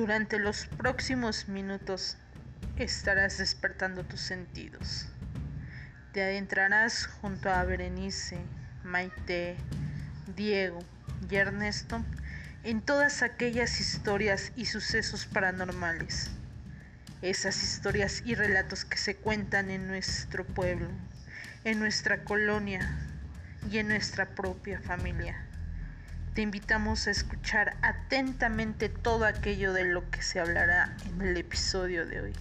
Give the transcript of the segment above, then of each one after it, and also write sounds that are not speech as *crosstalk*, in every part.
Durante los próximos minutos estarás despertando tus sentidos. Te adentrarás junto a Berenice, Maite, Diego y Ernesto en todas aquellas historias y sucesos paranormales. Esas historias y relatos que se cuentan en nuestro pueblo, en nuestra colonia y en nuestra propia familia. Te invitamos a escuchar atentamente todo aquello de lo que se hablará en el episodio de hoy.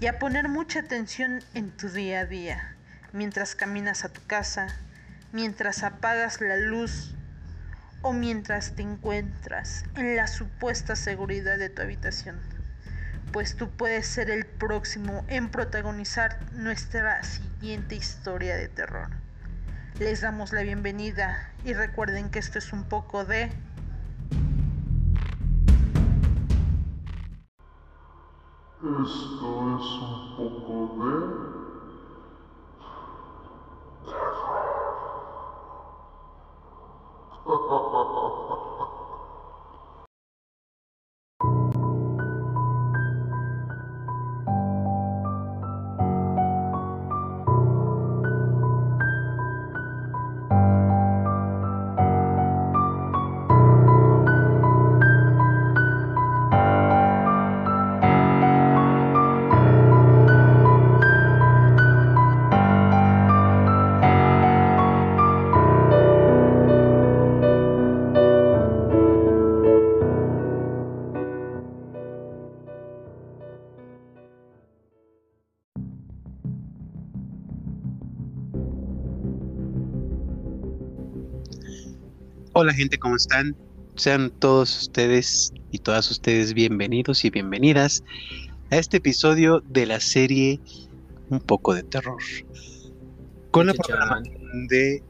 Y a poner mucha atención en tu día a día, mientras caminas a tu casa, mientras apagas la luz o mientras te encuentras en la supuesta seguridad de tu habitación, pues tú puedes ser el próximo en protagonizar nuestra siguiente historia de terror. Les damos la bienvenida y recuerden que esto es un poco de... Esto es un poco de... *laughs* Hola gente, ¿cómo están? Sean todos ustedes y todas ustedes bienvenidos y bienvenidas a este episodio de la serie Un poco de terror. Con la programación de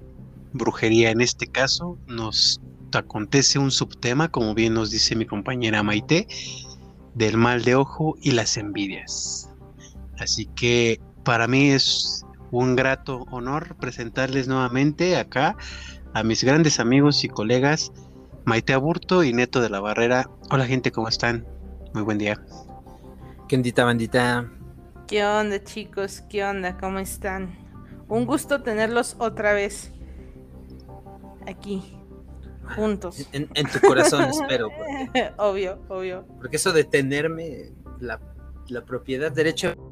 brujería en este caso nos acontece un subtema, como bien nos dice mi compañera Maite, del mal de ojo y las envidias. Así que para mí es un grato honor presentarles nuevamente acá a mis grandes amigos y colegas Maite Aburto y Neto de la Barrera. Hola gente, ¿cómo están? Muy buen día. ¿Qué ondita, bandita? ¿Qué onda chicos? ¿Qué onda? ¿Cómo están? Un gusto tenerlos otra vez aquí, juntos. En, tu corazón, *laughs* espero. obvio, obvio. Porque eso de tenerme, la, la propiedad, derecho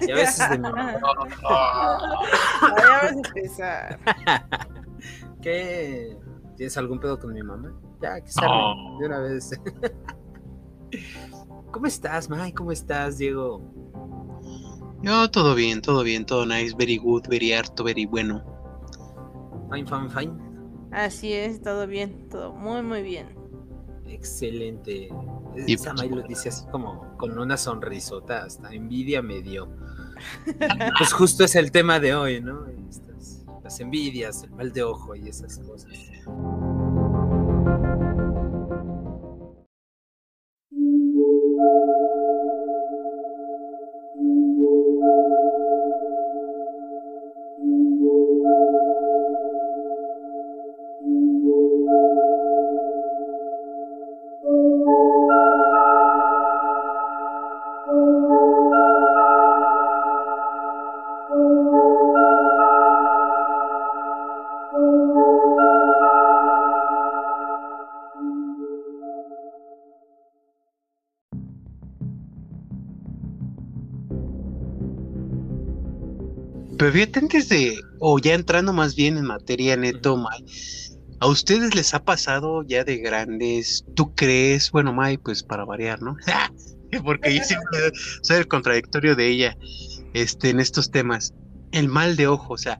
y a veces de mi mamá. *laughs* a empezar. *laughs* ¿Qué? ¿Tienes algún pedo con mi mamá? Ya, que salga de una vez. *laughs* ¿Cómo estás, May? ¿Cómo estás, Diego? Yo todo bien, todo bien, todo nice, very good, very harto, very bueno. Fine, fine, fine. Así es, todo bien, todo muy, muy bien. Excelente. Y Esa May lo dice así como con una sonrisota, hasta envidia me dio. *laughs* pues justo es el tema de hoy, ¿no? las envidias, el mal de ojo y esas cosas. Pero fíjate, antes de, o ya entrando más bien en materia neto, May, ¿a ustedes les ha pasado ya de grandes, tú crees, bueno, May, pues para variar, ¿no? *laughs* Porque yo siempre *laughs* soy el contradictorio de ella este, en estos temas. El mal de ojo, o sea,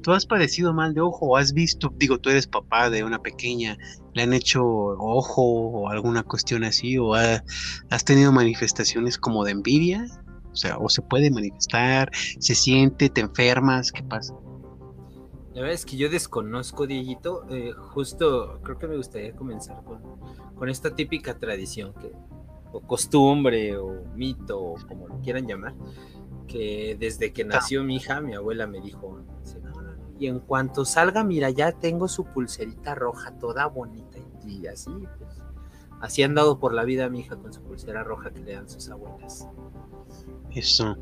¿tú has padecido mal de ojo o has visto, digo, tú eres papá de una pequeña, le han hecho ojo o alguna cuestión así, o has tenido manifestaciones como de envidia? O sea, o se puede manifestar, se siente, te enfermas, ¿qué pasa? La verdad es que yo desconozco, Dieguito. Eh, justo creo que me gustaría comenzar con, con esta típica tradición que, o costumbre, o mito, o como lo quieran llamar, que desde que nació mi hija, mi abuela me dijo, y en cuanto salga, mira, ya tengo su pulserita roja toda bonita y así, pues así han dado por la vida a mi hija con su pulsera roja que le dan sus abuelas. Eso.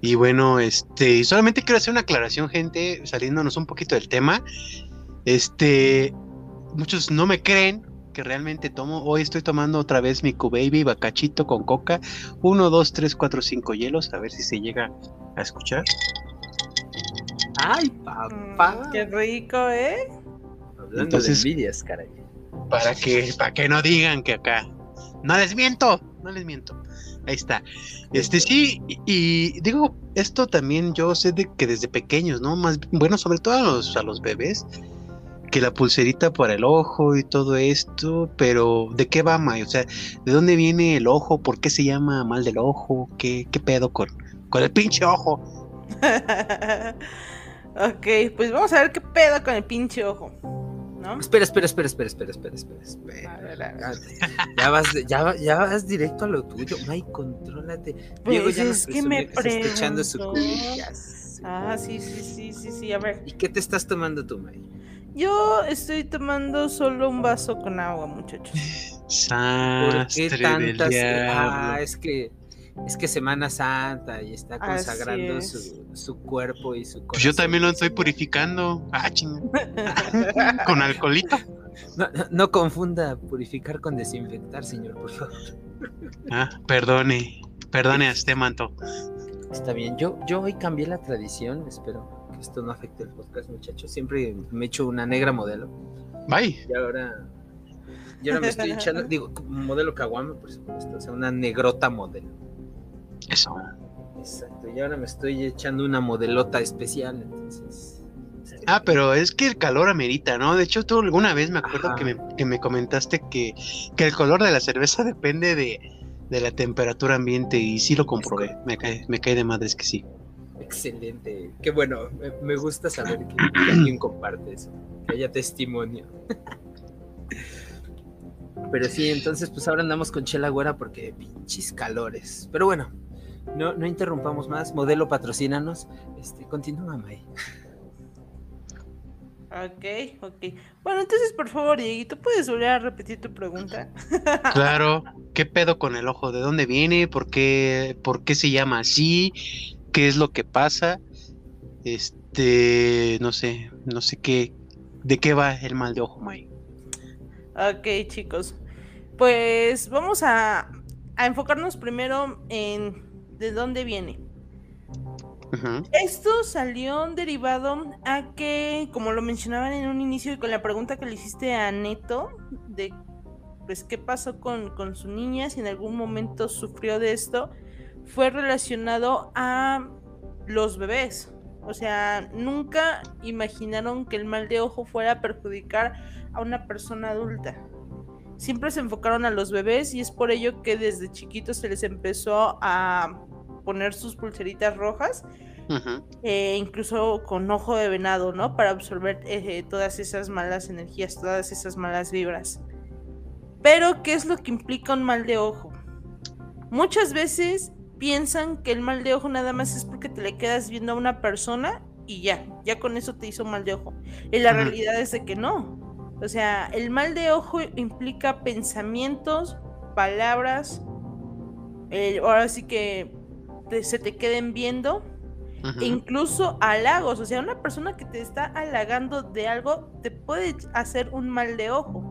Y bueno, este, solamente quiero hacer una aclaración, gente, saliéndonos un poquito del tema. Este, muchos no me creen que realmente tomo. Hoy estoy tomando otra vez mi Q-Baby bacachito con coca. Uno, dos, tres, cuatro, cinco hielos. A ver si se llega a escuchar. ¡Ay, Mm, papá! Qué rico, ¿eh? Hablando Entonces- de envidias, caray. Para que, para que no digan que acá. No les miento, no les miento. Ahí está. Este sí, y, digo, esto también yo sé de que desde pequeños, ¿no? Más bueno, sobre todo a los, a los bebés, que la pulserita para el ojo y todo esto, pero ¿de qué va, May? O sea, ¿de dónde viene el ojo? ¿Por qué se llama mal del ojo? ¿Qué, qué pedo con, con el pinche ojo? *laughs* ok, pues vamos a ver qué pedo con el pinche ojo. ¿No? Espera, espera, espera, espera, espera, espera, espera. Ya vas, ya, ya vas directo a lo tuyo. May, contrólate. Pues Diego ya nos es que me echando su. Ah, sí, sí, sí, sí, sí, a ver. ¿Y qué te estás tomando tú, May? Yo estoy tomando solo un vaso con agua, muchachos. *laughs* ¿Por qué tantas? Ah, es que es que Semana Santa y está consagrando es. su, su cuerpo y su corazón. Pues yo también lo estoy purificando. Ah. *laughs* Con alcoholito. No, no- no confunda purificar con desinfectar, señor, por favor. Ah, perdone. Perdone a este manto. Está bien. Yo, yo hoy cambié la tradición. Espero que esto no afecte el podcast, muchachos. Siempre me echo una negra modelo. Bye. Y ahora. Y ahora me estoy echando. Digo, modelo Kawama, por supuesto. O sea, una negrota modelo. Eso. Exacto. Y ahora me estoy echando una modelota especial. Entonces. este, Ah, pero es que el calor amerita, ¿no? De hecho, tú alguna vez me acuerdo que me, que me comentaste que, que el color de la cerveza depende de, de la temperatura ambiente y sí lo comprobé. Me cae, me cae de madres que sí. Excelente. Qué bueno. Me, me gusta saber que, *clears throat* que alguien comparte eso. Que haya testimonio. Pero sí, entonces pues ahora andamos con Chela Güera porque pinches calores. Pero bueno, no, no interrumpamos más. Modelo patrocínanos. Este, continúa, May. Ok, ok. Bueno, entonces, por favor, Dieguito, ¿puedes volver a repetir tu pregunta? *laughs* Claro, ¿qué pedo con el ojo? ¿De dónde viene? ¿Por qué, por qué se llama así? ¿Qué es lo que pasa? Este, no sé, no sé qué, de qué va el mal de ojo, May. Ok, chicos. Pues vamos a, a enfocarnos primero en de dónde viene. Esto salió derivado a que, como lo mencionaban en un inicio y con la pregunta que le hiciste a Neto, de pues qué pasó con, con su niña, si en algún momento sufrió de esto, fue relacionado a los bebés. O sea, nunca imaginaron que el mal de ojo fuera a perjudicar a una persona adulta. Siempre se enfocaron a los bebés y es por ello que desde chiquitos se les empezó a poner sus pulseritas rojas eh, incluso con ojo de venado, ¿no? Para absorber eh, todas esas malas energías, todas esas malas vibras. Pero, ¿qué es lo que implica un mal de ojo? Muchas veces piensan que el mal de ojo nada más es porque te le quedas viendo a una persona y ya, ya con eso te hizo mal de ojo. Y la realidad es de que no. O sea, el mal de ojo implica pensamientos, palabras, ahora sí que te- se te queden viendo e incluso halagos, o sea, una persona que te está halagando de algo te puede hacer un mal de ojo.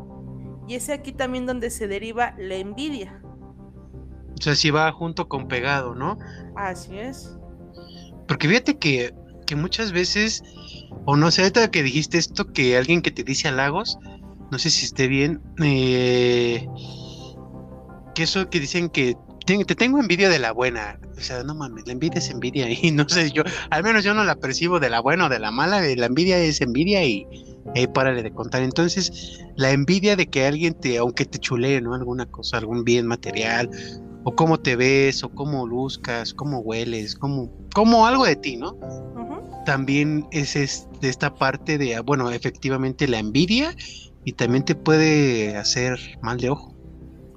Y es aquí también donde se deriva la envidia. O sea, si va junto con pegado, ¿no? Así es. Porque fíjate que, que muchas veces, o no sé, ahorita que dijiste esto, que alguien que te dice halagos, no sé si esté bien, eh, que eso que dicen que te, te tengo envidia de la buena. O sea, no mames, la envidia es envidia y no sé, yo, al menos yo no la percibo de la buena o de la mala, eh, la envidia es envidia y ahí párale de contar. Entonces, la envidia de que alguien te, aunque te chulee, ¿no? Alguna cosa, algún bien material, o cómo te ves, o cómo luzcas, cómo hueles, cómo, como algo de ti, ¿no? También es, es de esta parte de, bueno, efectivamente la envidia y también te puede hacer mal de ojo.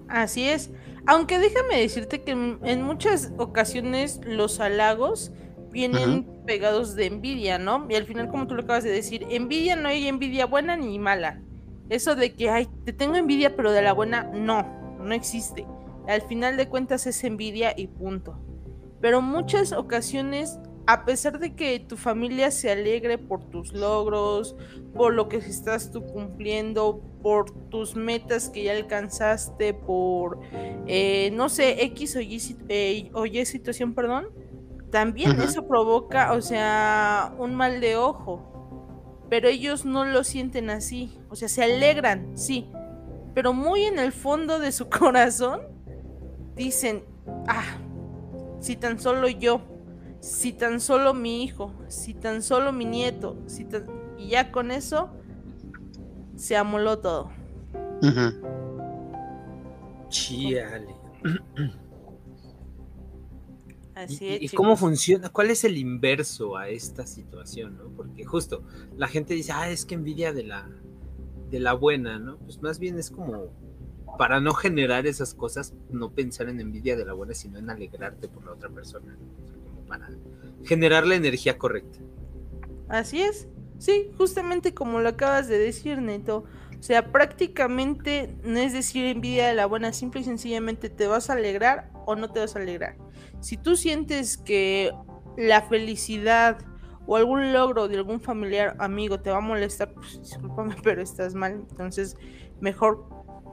Así es. Aunque déjame decirte que en muchas ocasiones los halagos vienen pegados de envidia, ¿no? Y al final, como tú lo acabas de decir, envidia no hay envidia buena ni mala. Eso de que, ay, te tengo envidia, pero de la buena, no. no existe. Al final de cuentas es envidia y punto. Pero muchas ocasiones, a pesar de que tu familia se alegre por tus logros, por lo que estás tú cumpliendo, por tus metas que ya alcanzaste, por, eh, no sé, X o Y, eh, o y situación, perdón, también eso provoca, o sea, un mal de ojo. Pero ellos no lo sienten así. O sea, se alegran, sí. Pero muy en el fondo de su *laughs* corazón dicen, ah, si tan solo yo, si tan solo mi hijo, si tan solo mi nieto, si y ya con eso se amoló todo. Chiale. *clears throat* ¿Y, cómo funciona? ¿Cuál es el inverso a esta situación? ¿no? Porque justo la gente dice, ah, es que envidia de la, de la buena, ¿no? Pues más bien es como para no generar esas cosas, no pensar en envidia de la buena, sino en alegrarte por la otra persona, para generar la energía correcta. Así es, sí, justamente como lo acabas de decir, Neto. O sea, prácticamente no es decir envidia de la buena, simple y sencillamente te vas a alegrar o no te vas a alegrar. Si tú sientes que la felicidad o algún logro de algún familiar amigo te va a molestar, pues discúlpame, pero estás mal. Entonces, mejor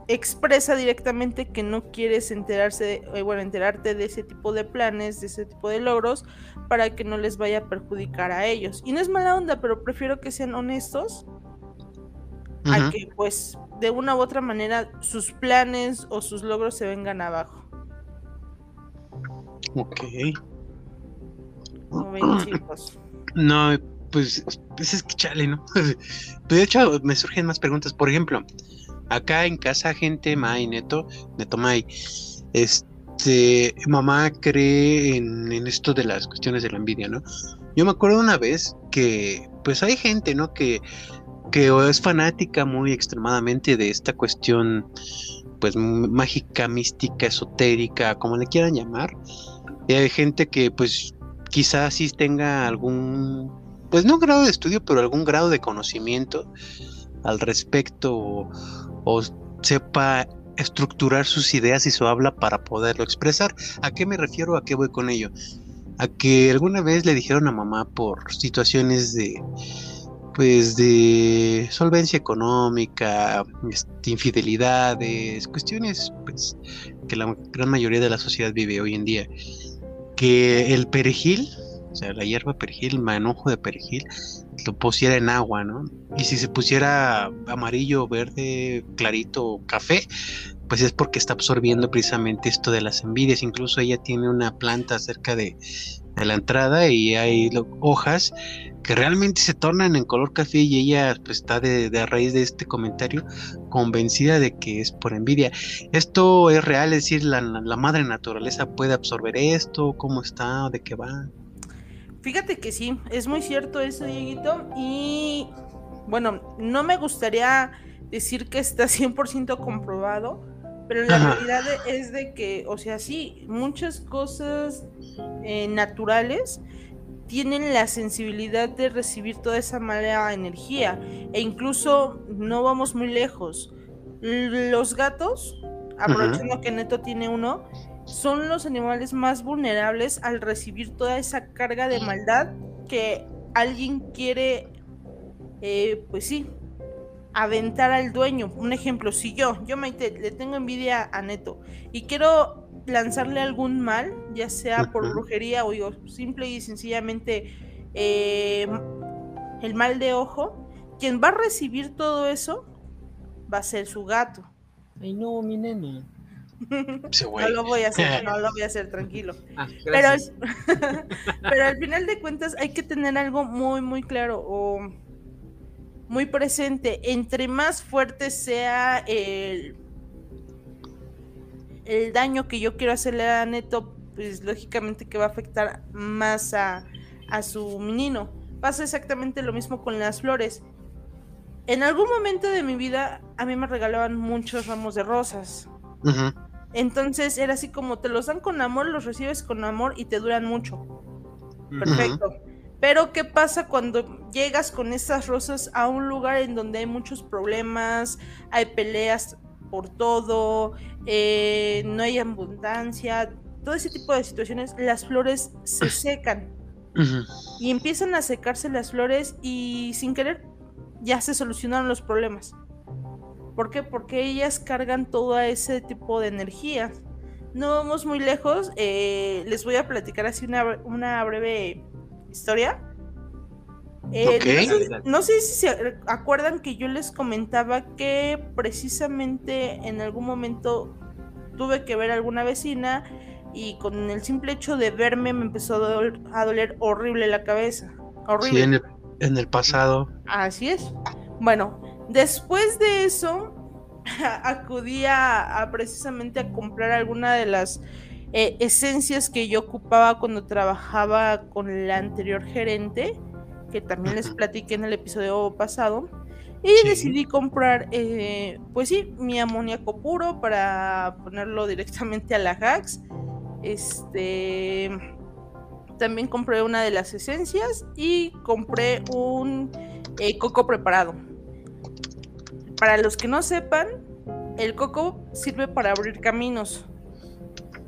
expresa directamente que no quieres enterarse, eh, bueno, enterarte de ese tipo de planes, de ese tipo de logros, para que no les vaya a perjudicar a ellos. Y no es mala onda, pero prefiero que sean honestos a que, pues, de una u otra manera, sus planes o sus logros se vengan abajo. Ok. *clears throat* No, pues, pues, es que chale, ¿no? *laughs* Pues, de hecho, me surgen más preguntas. Por ejemplo, acá en casa, gente, May, Neto, Neto May, este, mamá cree en, en, esto de las cuestiones de la envidia, ¿no? Yo me acuerdo una vez que, pues hay gente, ¿no? Que, que es fanática muy extremadamente de esta cuestión, pues mágica, mística, esotérica, como le quieran llamar y hay gente que pues quizás sí tenga algún, pues no grado de estudio, pero algún grado de conocimiento al respecto o, sepa estructurar sus ideas y su habla para poderlo expresar. ¿A qué me refiero? ¿A qué voy con ello? A que alguna vez le dijeron a mamá por situaciones de pues de solvencia económica, este, infidelidades, cuestiones pues, que la gran mayoría de la sociedad vive hoy en día que el perejil, o sea, la hierba perejil, manojo de perejil, lo pusiera en agua, ¿no? Y si se pusiera amarillo, verde, clarito, café, pues es porque está absorbiendo precisamente esto de las envidias. Incluso ella tiene una planta cerca de, la entrada y hay hojas que realmente se tornan en color café y ella pues, está de, de, raíz de este comentario convencida de que es por envidia. Esto es real, es decir, la madre naturaleza puede absorber esto, cómo está, de qué va. Fíjate que sí, es muy cierto eso, Dieguito, y bueno, no me gustaría decir que está *laughs* 100% comprobado, pero la realidad es de que, o sea, sí, muchas cosas eh, naturales tienen la sensibilidad de recibir toda esa mala energía. E incluso no vamos muy lejos. Los gatos, aprovechando que Neto tiene uno, son los animales más vulnerables al recibir toda esa carga de maldad que alguien quiere, eh, pues sí, aventar al dueño. Un ejemplo, si yo, yo Maite, le tengo envidia a Neto y quiero lanzarle algún mal, ya sea por brujería o digo, simple y sencillamente eh, el mal de ojo, quien va a recibir todo eso va a ser su gato. Ay, no, mi no lo voy a hacer, *laughs* no lo voy a hacer, tranquilo. Ah, pero, *laughs* pero al final de cuentas hay que tener algo muy, muy claro o muy presente. Entre más fuerte sea el el daño que yo quiero hacerle a Neto, pues lógicamente que va a afectar más a, su menino. Pasa exactamente lo mismo con las flores. En algún momento de mi vida a mí me regalaban muchos ramos de rosas. Entonces era así como te los dan con amor, los recibes con amor y te duran mucho. Perfecto. Pero ¿qué pasa cuando llegas con esas rosas a un lugar en donde hay muchos problemas, hay peleas por todo, eh, no hay abundancia, todo ese tipo de situaciones, las flores se *clears throat* secan y empiezan a secarse las flores y sin querer ya se solucionaron los problemas. ¿Por qué? Porque ellas cargan todo ese tipo de energía. No vamos muy lejos, eh, les voy a platicar así una, bre- una breve historia. Eh, Ok. no, sé, no si se acuerdan que yo les comentaba que precisamente en algún momento tuve que ver a alguna vecina y con el simple hecho de verme me empezó a doler, a doler horrible la cabeza. Horrible. Sí, en el, en el pasado. Así es. Bueno, después de eso, *laughs* acudí a, a precisamente a comprar alguna de las eh, esencias que yo ocupaba cuando trabajaba con la anterior gerente, que también les platiqué en el episodio pasado. Y Sí. decidí comprar, eh, pues sí, mi amoníaco puro para ponerlo directamente a la Hax. Este. También compré una de las esencias y compré un eh, coco preparado. Para los que no sepan, el coco sirve para abrir caminos.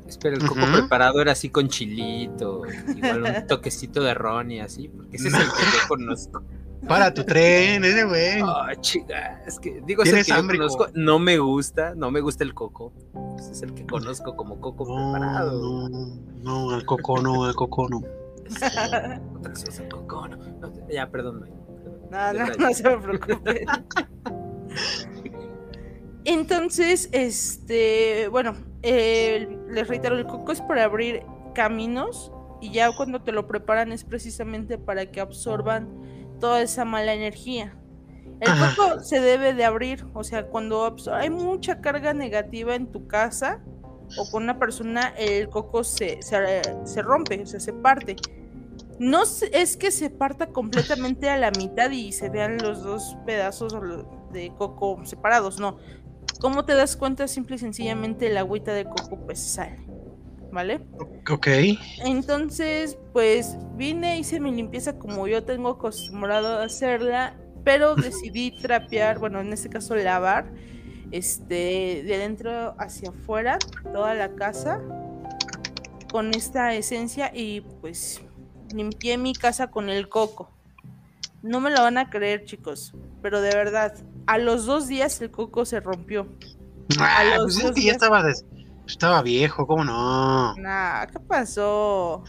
Espera, el coco preparado era así con chilito, igual un *laughs* toquecito de ron y así, porque ese es el que yo conozco. Para tu tren, ese güey. Ah, chica, es que digo, es el que yo hambre, conozco, no me gusta, no me gusta el coco. Ese es el que conozco como coco preparado. No, no, al coco no, al coco no. Sí, *laughs* otra cosa es el coco, no, no, ya, perdón. No, no, no se me preocupe. Entonces, este, bueno, eh, les reitero, el coco es para abrir caminos y ya cuando te lo preparan es precisamente para que absorban toda esa mala energía. El Ajá. coco se debe de abrir, o sea, cuando hay mucha carga negativa en tu casa o con una persona, el coco se, se, se rompe, o sea, se parte. No es que se parta completamente a la mitad y se vean los dos pedazos de coco separados, no. ¿Cómo te das cuenta? Simple y sencillamente el agüita de coco pues sale, ¿vale? Ok. Entonces, pues vine, hice mi limpieza como yo tengo acostumbrado a hacerla, pero decidí trapear, bueno, en este caso lavar, este, de adentro hacia afuera, toda la casa, con esta esencia y pues limpié mi casa con el coco. No me lo van a creer, chicos, pero de verdad, a los dos días el coco se rompió. Ah, los pues es dos que ya días- estaba, des- estaba viejo, ¿cómo no? Nah, ¿qué pasó?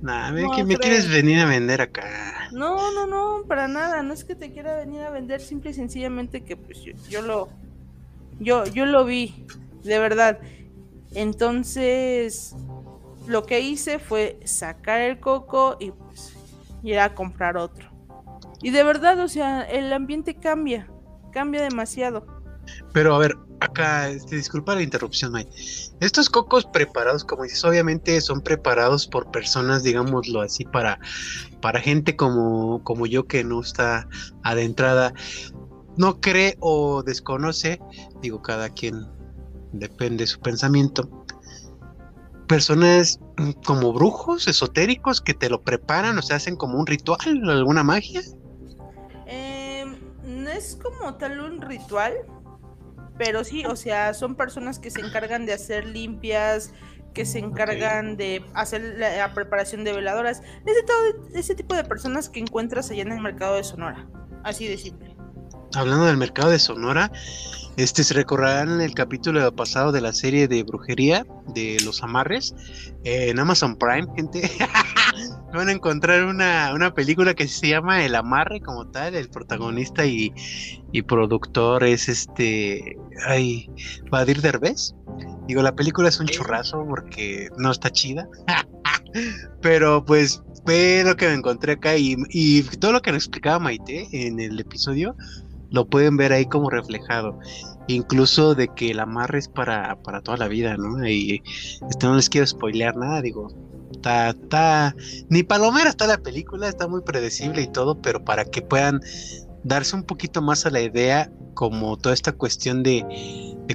Nah, ve No, que me quieres venir a vender acá. No, no, no, para nada. No es que te quiera venir a vender, simple y sencillamente que pues yo, yo lo, yo, yo lo vi, de verdad. Entonces, lo que hice fue sacar el coco y pues ir a comprar otro. Y de verdad, o sea, el ambiente cambia, cambia demasiado. Pero a ver, acá, este, disculpa la interrupción, May. Estos cocos preparados, como dices, obviamente son preparados por personas, digámoslo así, para, para gente como, como yo que no está adentrada, no cree o desconoce, digo, cada quien depende de su pensamiento. Personas mm, como brujos esotéricos que te lo preparan, o sea, hacen como un ritual, alguna magia. Es como tal un ritual, pero sí, o sea, son personas que se encargan de hacer limpias, que se encargan de hacer la, preparación de veladoras, ese, todo, ese tipo de personas que encuentras allá en el mercado de Sonora, así de simple. Hablando del mercado de Sonora, este se recordarán el capítulo pasado de la serie de brujería de los amarres eh, en Amazon Prime, gente. *laughs* Van a encontrar una, una película que se llama El Amarre como tal. El protagonista y, y productor es este. Ay, Badir Derbez. Digo, la película es un churrazo porque no está chida. *laughs* Pero pues fue lo que me encontré acá y, y todo lo que nos explicaba Maite en el episodio lo pueden ver ahí como reflejado. Incluso de que el amarre es para, para toda la vida, ¿no? Y este, no les quiero spoilear nada, digo. Está, está, ni palomera está la película, está muy predecible y todo, pero para que puedan darse un poquito más a la idea, como toda esta cuestión de,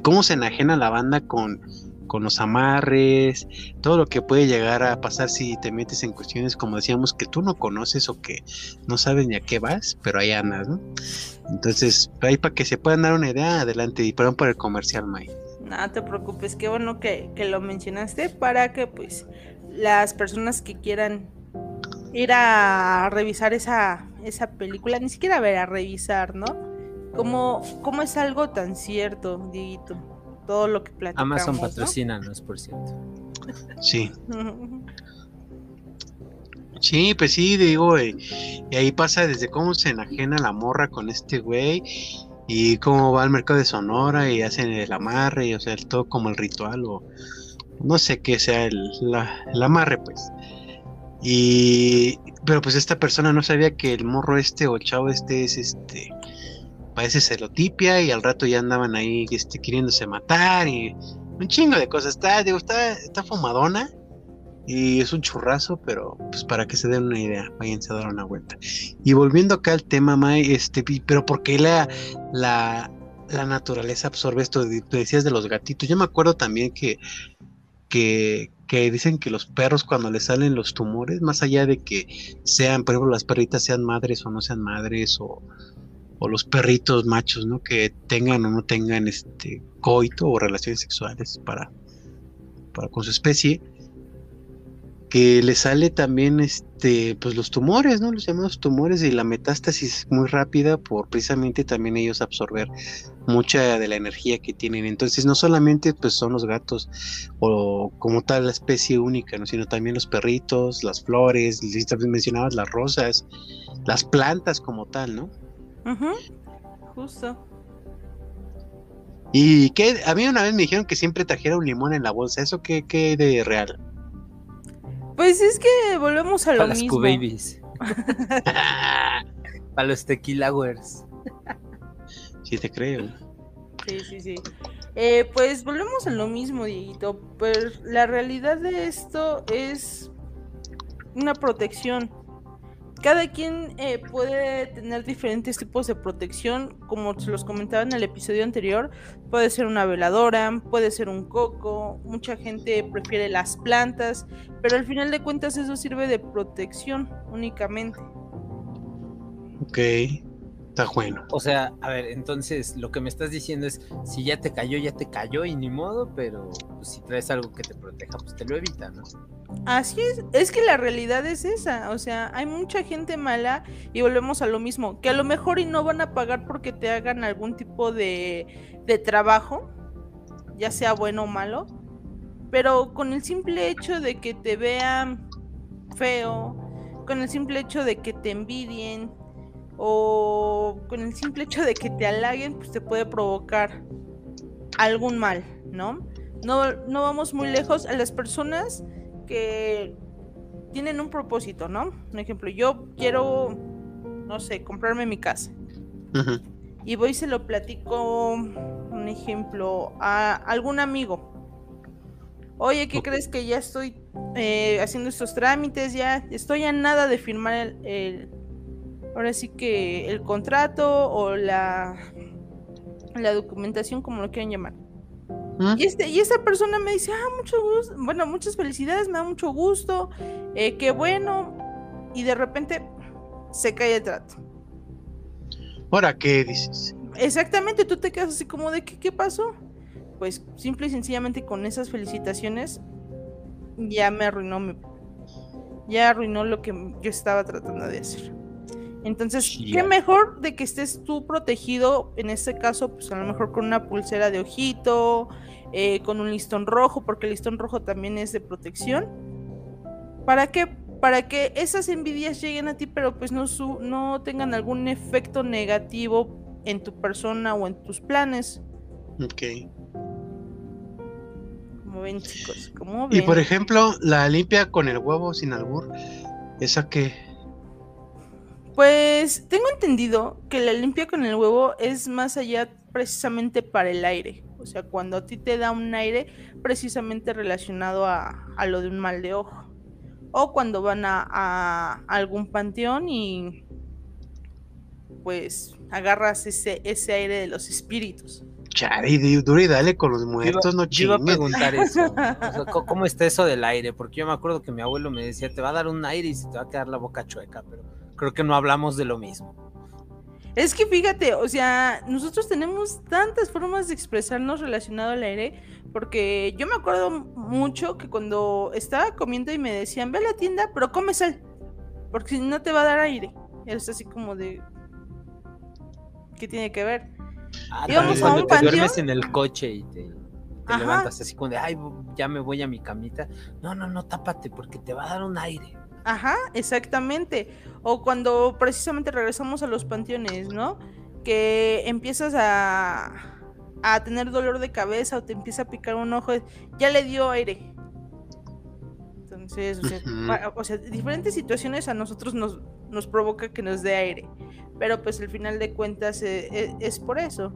cómo se enajena la banda con, con los amarres, todo lo que puede llegar a pasar si te metes en cuestiones, como decíamos, que tú no conoces o que no sabes ni a qué vas, pero ahí andas, ¿no? Entonces, ahí para que se puedan dar una idea, adelante y perdón por el comercial, May. No te preocupes, qué bueno que, que lo mencionaste para que pues las personas que quieran ir a revisar esa, esa película, ni siquiera a ver, a revisar, ¿no? ¿Cómo, cómo es algo tan cierto, Dieguito? Todo lo que platicamos, Amazon ¿no? patrocínanos, por cierto. Sí, *laughs* sí, pues sí, digo, eh, y ahí pasa desde cómo se enajena la morra con este güey y cómo va al mercado de Sonora y hacen el amarre, y, o sea, el- todo como el ritual o no sé qué sea el, la- amarre, pues. Y, pero pues esta persona no sabía que el morro este o chavo este es este, parece celotipia y al rato ya andaban ahí este, queriéndose matar y un chingo de cosas. Está, digo, está, está fumadona y es un churrazo, pero pues para que se den una idea, váyanse a dar una vuelta. Y volviendo acá al tema, May, este, pero ¿por qué la, la, la naturaleza absorbe esto? Tú decías de los gatitos. Yo me acuerdo también que, que, que dicen que los perros cuando les salen los tumores, más allá de que sean, por ejemplo, las perritas sean madres o no sean madres, o, o los perritos machos, ¿no? Que tengan o no tengan este coito o relaciones sexuales para, para con su especie, que le sale también este, pues los tumores, ¿no? Los llamados tumores y la metástasis muy rápida por precisamente también ellos absorber mucha de la energía que tienen. Entonces no solamente pues son los gatos o como tal la especie única, ¿no? sino también los perritos, las flores, mencionabas las rosas, las plantas como tal, ¿no? Ujú, Justo. Y que a mí una vez me dijeron que siempre trajera un limón en la bolsa, ¿eso qué, qué de real? Pues es que volvemos a lo Para las mismo. Q-Babies. *laughs* Para los tequilawers. sí te creo. Sí, sí, sí. Eh, pues volvemos a lo mismo, Dieguito. Pues la realidad de esto es una protección. Cada quien eh, puede tener diferentes tipos de protección, como se los comentaba en el episodio anterior. Puede ser una veladora, puede ser un coco. Mucha gente prefiere las plantas, pero al final de cuentas eso sirve de protección únicamente. Ok, está bueno. O sea, a ver, entonces lo que me estás diciendo es, si ya te cayó, ya te cayó y ni modo, pero pues, si traes algo que te proteja, pues te lo evita, ¿no? Así es, es que la realidad es esa, o sea, hay mucha gente mala y volvemos a lo mismo, que a lo mejor y no van a pagar porque te hagan algún tipo de, de trabajo, ya sea bueno o malo, pero con el simple hecho de que te vean feo, con el simple hecho de que te envidien o con el simple hecho de que te halaguen, pues te puede provocar algún mal, ¿no? No, no vamos muy lejos a las personas que tienen un propósito, ¿no? Un ejemplo, yo quiero, no sé, comprarme mi casa. Y voy y se lo platico, un ejemplo, a algún amigo. Oye, ¿qué crees que ya estoy eh, haciendo estos trámites? Ya estoy a nada de firmar el, el- ahora sí que el contrato o la, la documentación, como lo quieran llamar. Y, este, y esta persona me dice, ah, mucho gusto, bueno, muchas felicidades, me da mucho gusto, eh, qué bueno. Y de repente se cae el trato. Ahora, ¿qué dices? Exactamente, tú te quedas así como de, ¿qué, qué pasó? Pues simple y sencillamente con esas felicitaciones ya me arruinó mi... Ya arruinó lo que yo estaba tratando de hacer. Entonces, qué mejor de que estés tú protegido, en este caso, pues a lo mejor con una pulsera de ojito, eh, con un listón rojo, porque el listón rojo también es de protección. ¿Para qué? Para que esas envidias lleguen a ti, pero pues no, su- no tengan algún efecto negativo en tu persona o en tus planes. Ok. Como ven, chicos, como Y ven. por ejemplo, la limpia con el huevo sin albur, ¿esa qué? Pues tengo entendido que la limpia con el huevo es más allá precisamente para el aire. O sea, cuando a ti te da un aire precisamente relacionado a, a lo de un mal de ojo. O cuando van a, a algún panteón y pues agarras ese, ese aire de los espíritus. Di- duro y dale con los iba- muertos, no yo iba a chingues. preguntar eso. *laughs* o sea, ¿cómo- ¿Cómo está eso del aire? Porque yo me acuerdo que mi abuelo me decía, te va a dar un aire y se te va a quedar la boca chueca, pero creo que no hablamos de lo mismo. Es que fíjate, o sea, nosotros tenemos tantas formas de expresarnos relacionado al aire, porque yo me acuerdo mucho que cuando estaba comiendo y me decían, ve a la tienda, pero come sal, porque si no te va a dar aire. Es así como de... ¿Qué tiene que ver? Ah, Íbamos a cuando un te duermes en el coche y te, levantas así como de, ay, ya me voy a mi camita. No, no, no, tápate porque te va a dar un aire. Ajá, exactamente. O cuando precisamente regresamos a los panteones, ¿no? Que empiezas a, a tener dolor de cabeza o te empieza a picar un ojo, ya le dio aire. Entonces, o sea, o sea, diferentes situaciones a nosotros nos, nos provoca que nos dé aire. Pero pues al final de cuentas eh, eh, es por eso.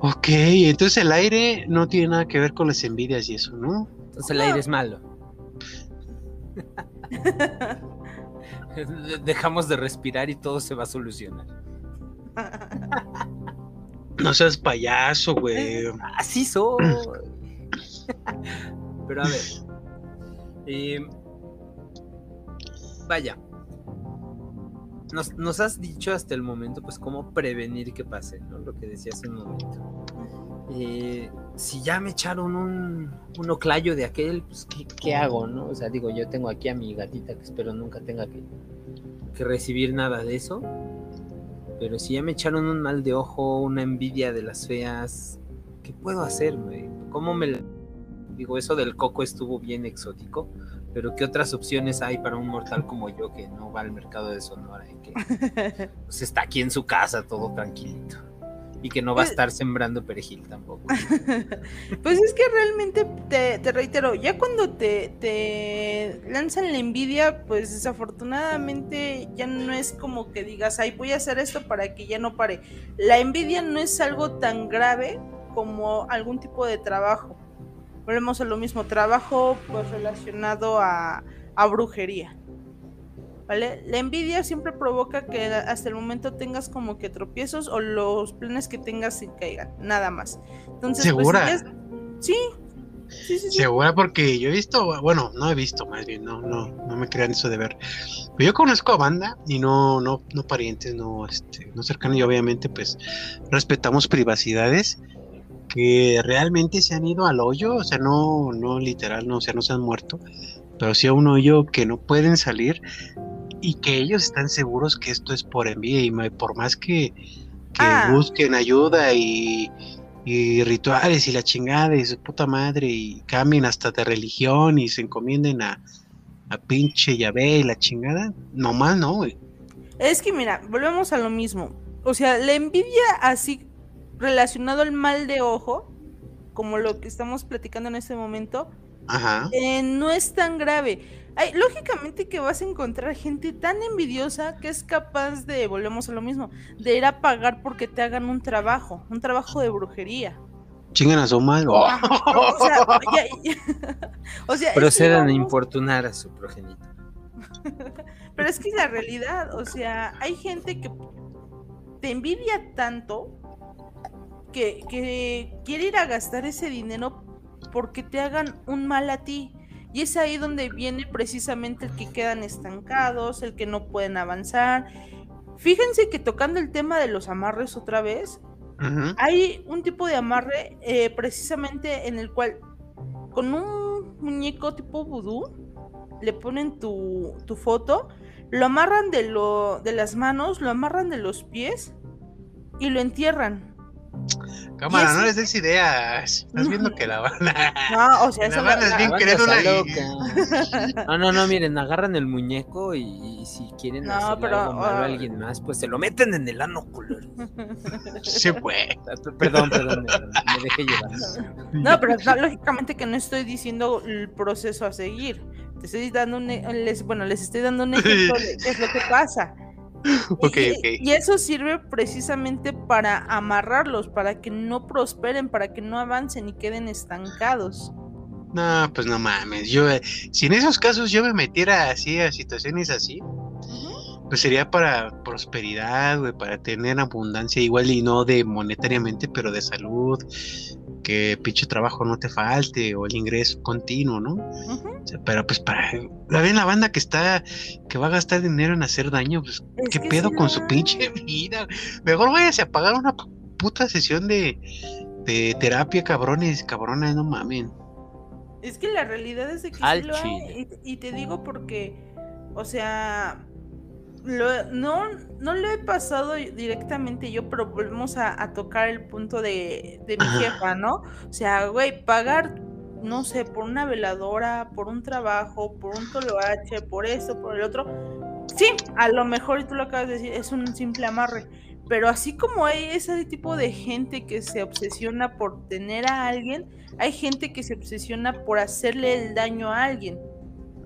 Ok, entonces el aire no tiene nada que ver con las envidias y eso, ¿no? Entonces el No. aire es malo. De- *laughs* Dejamos de respirar y todo se va a solucionar. No seas payaso, güey. *laughs* Así soy. *laughs* Pero a ver. eh, vaya. Nos, nos has dicho hasta el momento, pues, cómo prevenir que pase, ¿no? Lo que decía hace un momento. Eh, si ya me echaron un, un oclayo de aquel, pues, ¿qué, qué hago, no? O sea, digo, yo tengo aquí a mi gatita que espero nunca tenga que, que recibir nada de eso. Pero si ya me echaron un mal de ojo, una envidia de las feas, ¿qué puedo hacer? güey? ¿Cómo me... Digo, eso del coco estuvo bien exótico, pero ¿qué otras opciones hay para un mortal como yo que no va al mercado de Sonora y que *laughs* pues, está aquí en su casa todo tranquilito? Y que no va a Pues- estar sembrando perejil tampoco. *laughs* Pues es que realmente, te, te reitero, ya cuando te, te lanzan la envidia, pues desafortunadamente ya no es como que digas, ay, voy a hacer esto para que ya no pare. La envidia no es algo tan grave como algún tipo de trabajo. Volvemos a lo mismo, trabajo pues relacionado a, a brujería. ¿Vale? La envidia siempre provoca que hasta el momento tengas como que tropiezos o los planes que tengas se caigan, nada más. Entonces, pues, ¿Segura? si ya es- Sí. Sí, sí, sí. Segura porque yo he visto, bueno, no he visto más bien, no, no, no me crean eso de ver. Pero yo conozco a banda y no, no, no parientes, no, este, no cercanos y obviamente pues respetamos privacidades que realmente se han ido al hoyo, o sea, no, no literal, no, o sea, no se han muerto, pero sí a un hoyo que no pueden salir y que ellos están seguros que esto es por envidia y por más que, que Ah. busquen ayuda y, y rituales y la chingada y su puta madre y cambien hasta de religión y se encomienden a, a pinche Yahvé y la chingada, nomás no, güey. Es que mira, volvemos a lo mismo. O sea, la envidia así relacionado al mal de ojo, como lo que estamos platicando en este momento, Ajá. eh, no es tan grave. Hay, lógicamente que vas a encontrar gente tan envidiosa que es capaz de, volvemos a lo mismo, de ir a pagar porque te hagan un trabajo, un trabajo de brujería. Chingan a su madre. ¡Oh! O sea, ya- ya- *laughs* o sea, es que Procedan a infortunar a su progenitor. *laughs* Pero es que es la realidad, o sea, hay gente que te envidia tanto que, que quiere ir a gastar ese dinero porque te hagan un mal a ti. Y es ahí donde viene precisamente el que quedan estancados, el que no pueden avanzar. Fíjense que tocando el tema de los amarres otra vez, hay un tipo de amarre eh, precisamente en el cual con un muñeco tipo vudú le ponen tu, tu foto, lo amarran de, lo, de las manos, lo amarran de los pies y lo entierran. Cámara, y no les des ideas. Estás viendo que la van a. *laughs* No, o sea, La banda es bien La querer banda una- está loca. *laughs* No, no, no, miren, agarran el muñeco y, y si quieren No, pero, algo malo a ah. alguien más, pues se lo meten en el ano, culero. Sí, güey. *laughs* Perdón, perdón, me, me dejé llevar. No, pero no, lógicamente que no estoy diciendo el proceso a seguir. Te estoy dando un, e- les, bueno, les estoy dando un ejemplo de qué es lo que pasa. *laughs* Y, eso sirve precisamente para amarrarlos, para que no prosperen, para que no avancen y queden estancados. No, pues no mames. Yo, eh, si en esos casos yo me metiera así a situaciones así, pues sería para prosperidad, güey, para tener abundancia igual y no de monetariamente, pero de salud, que pinche trabajo no te falte o el ingreso continuo, ¿no? Ujú. O sea, pero pues para la ven la banda que está que va a gastar dinero en hacer daño, pues Es qué que pedo sí con su pinche vida. Mejor váyase a pagar una puta sesión de, de terapia, cabrones, cabronas, no mamen. Es que la realidad es de que Al sí lo hay, y, y te digo porque, o sea, lo- no, no lo he pasado directamente yo, pero volvemos a, a tocar el punto de, de mi jefa, ¿no? O sea, güey, pagar, no sé, por una veladora, por un trabajo, por un toloache, por esto, por el otro. Sí, a lo mejor, y tú lo acabas de decir, es un simple amarre. Pero así como hay ese tipo de gente que se obsesiona por tener a alguien, hay gente que se obsesiona por hacerle el daño a alguien.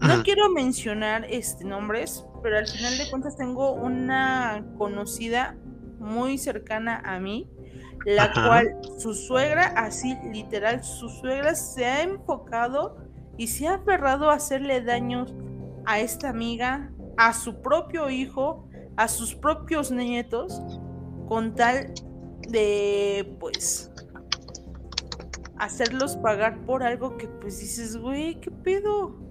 No quiero mencionar este nombres, pero al final de cuentas tengo una conocida muy cercana a mí, la Ajá. cual su suegra, así literal, su suegra se ha enfocado y se ha aferrado a hacerle daños a esta amiga, a su propio hijo, a sus propios nietos, con tal de, pues, hacerlos pagar por algo que, pues, dices, güey, ¿qué pedo?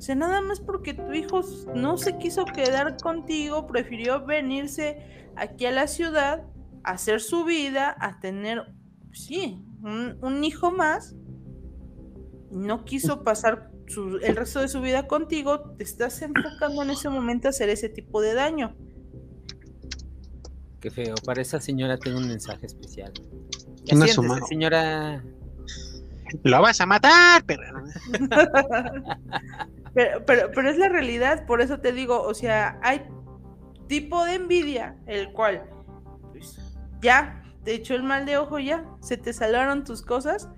O sea, nada más porque tu hijo no se quiso quedar contigo, prefirió venirse aquí a la ciudad, a hacer su vida, a tener, sí, un, un hijo más. y No quiso pasar su- el resto de su vida contigo, te estás enfocando en ese momento a hacer ese tipo de daño. Qué feo. Para esa señora tengo un mensaje especial. Madre. señora. Lo vas a matar, perra. *laughs* *laughs* Pero, pero, pero es la realidad, por eso te digo, o sea, hay tipo de envidia, el cual, pues, ya, te echó el mal de ojo, ya, se te salvaron tus cosas,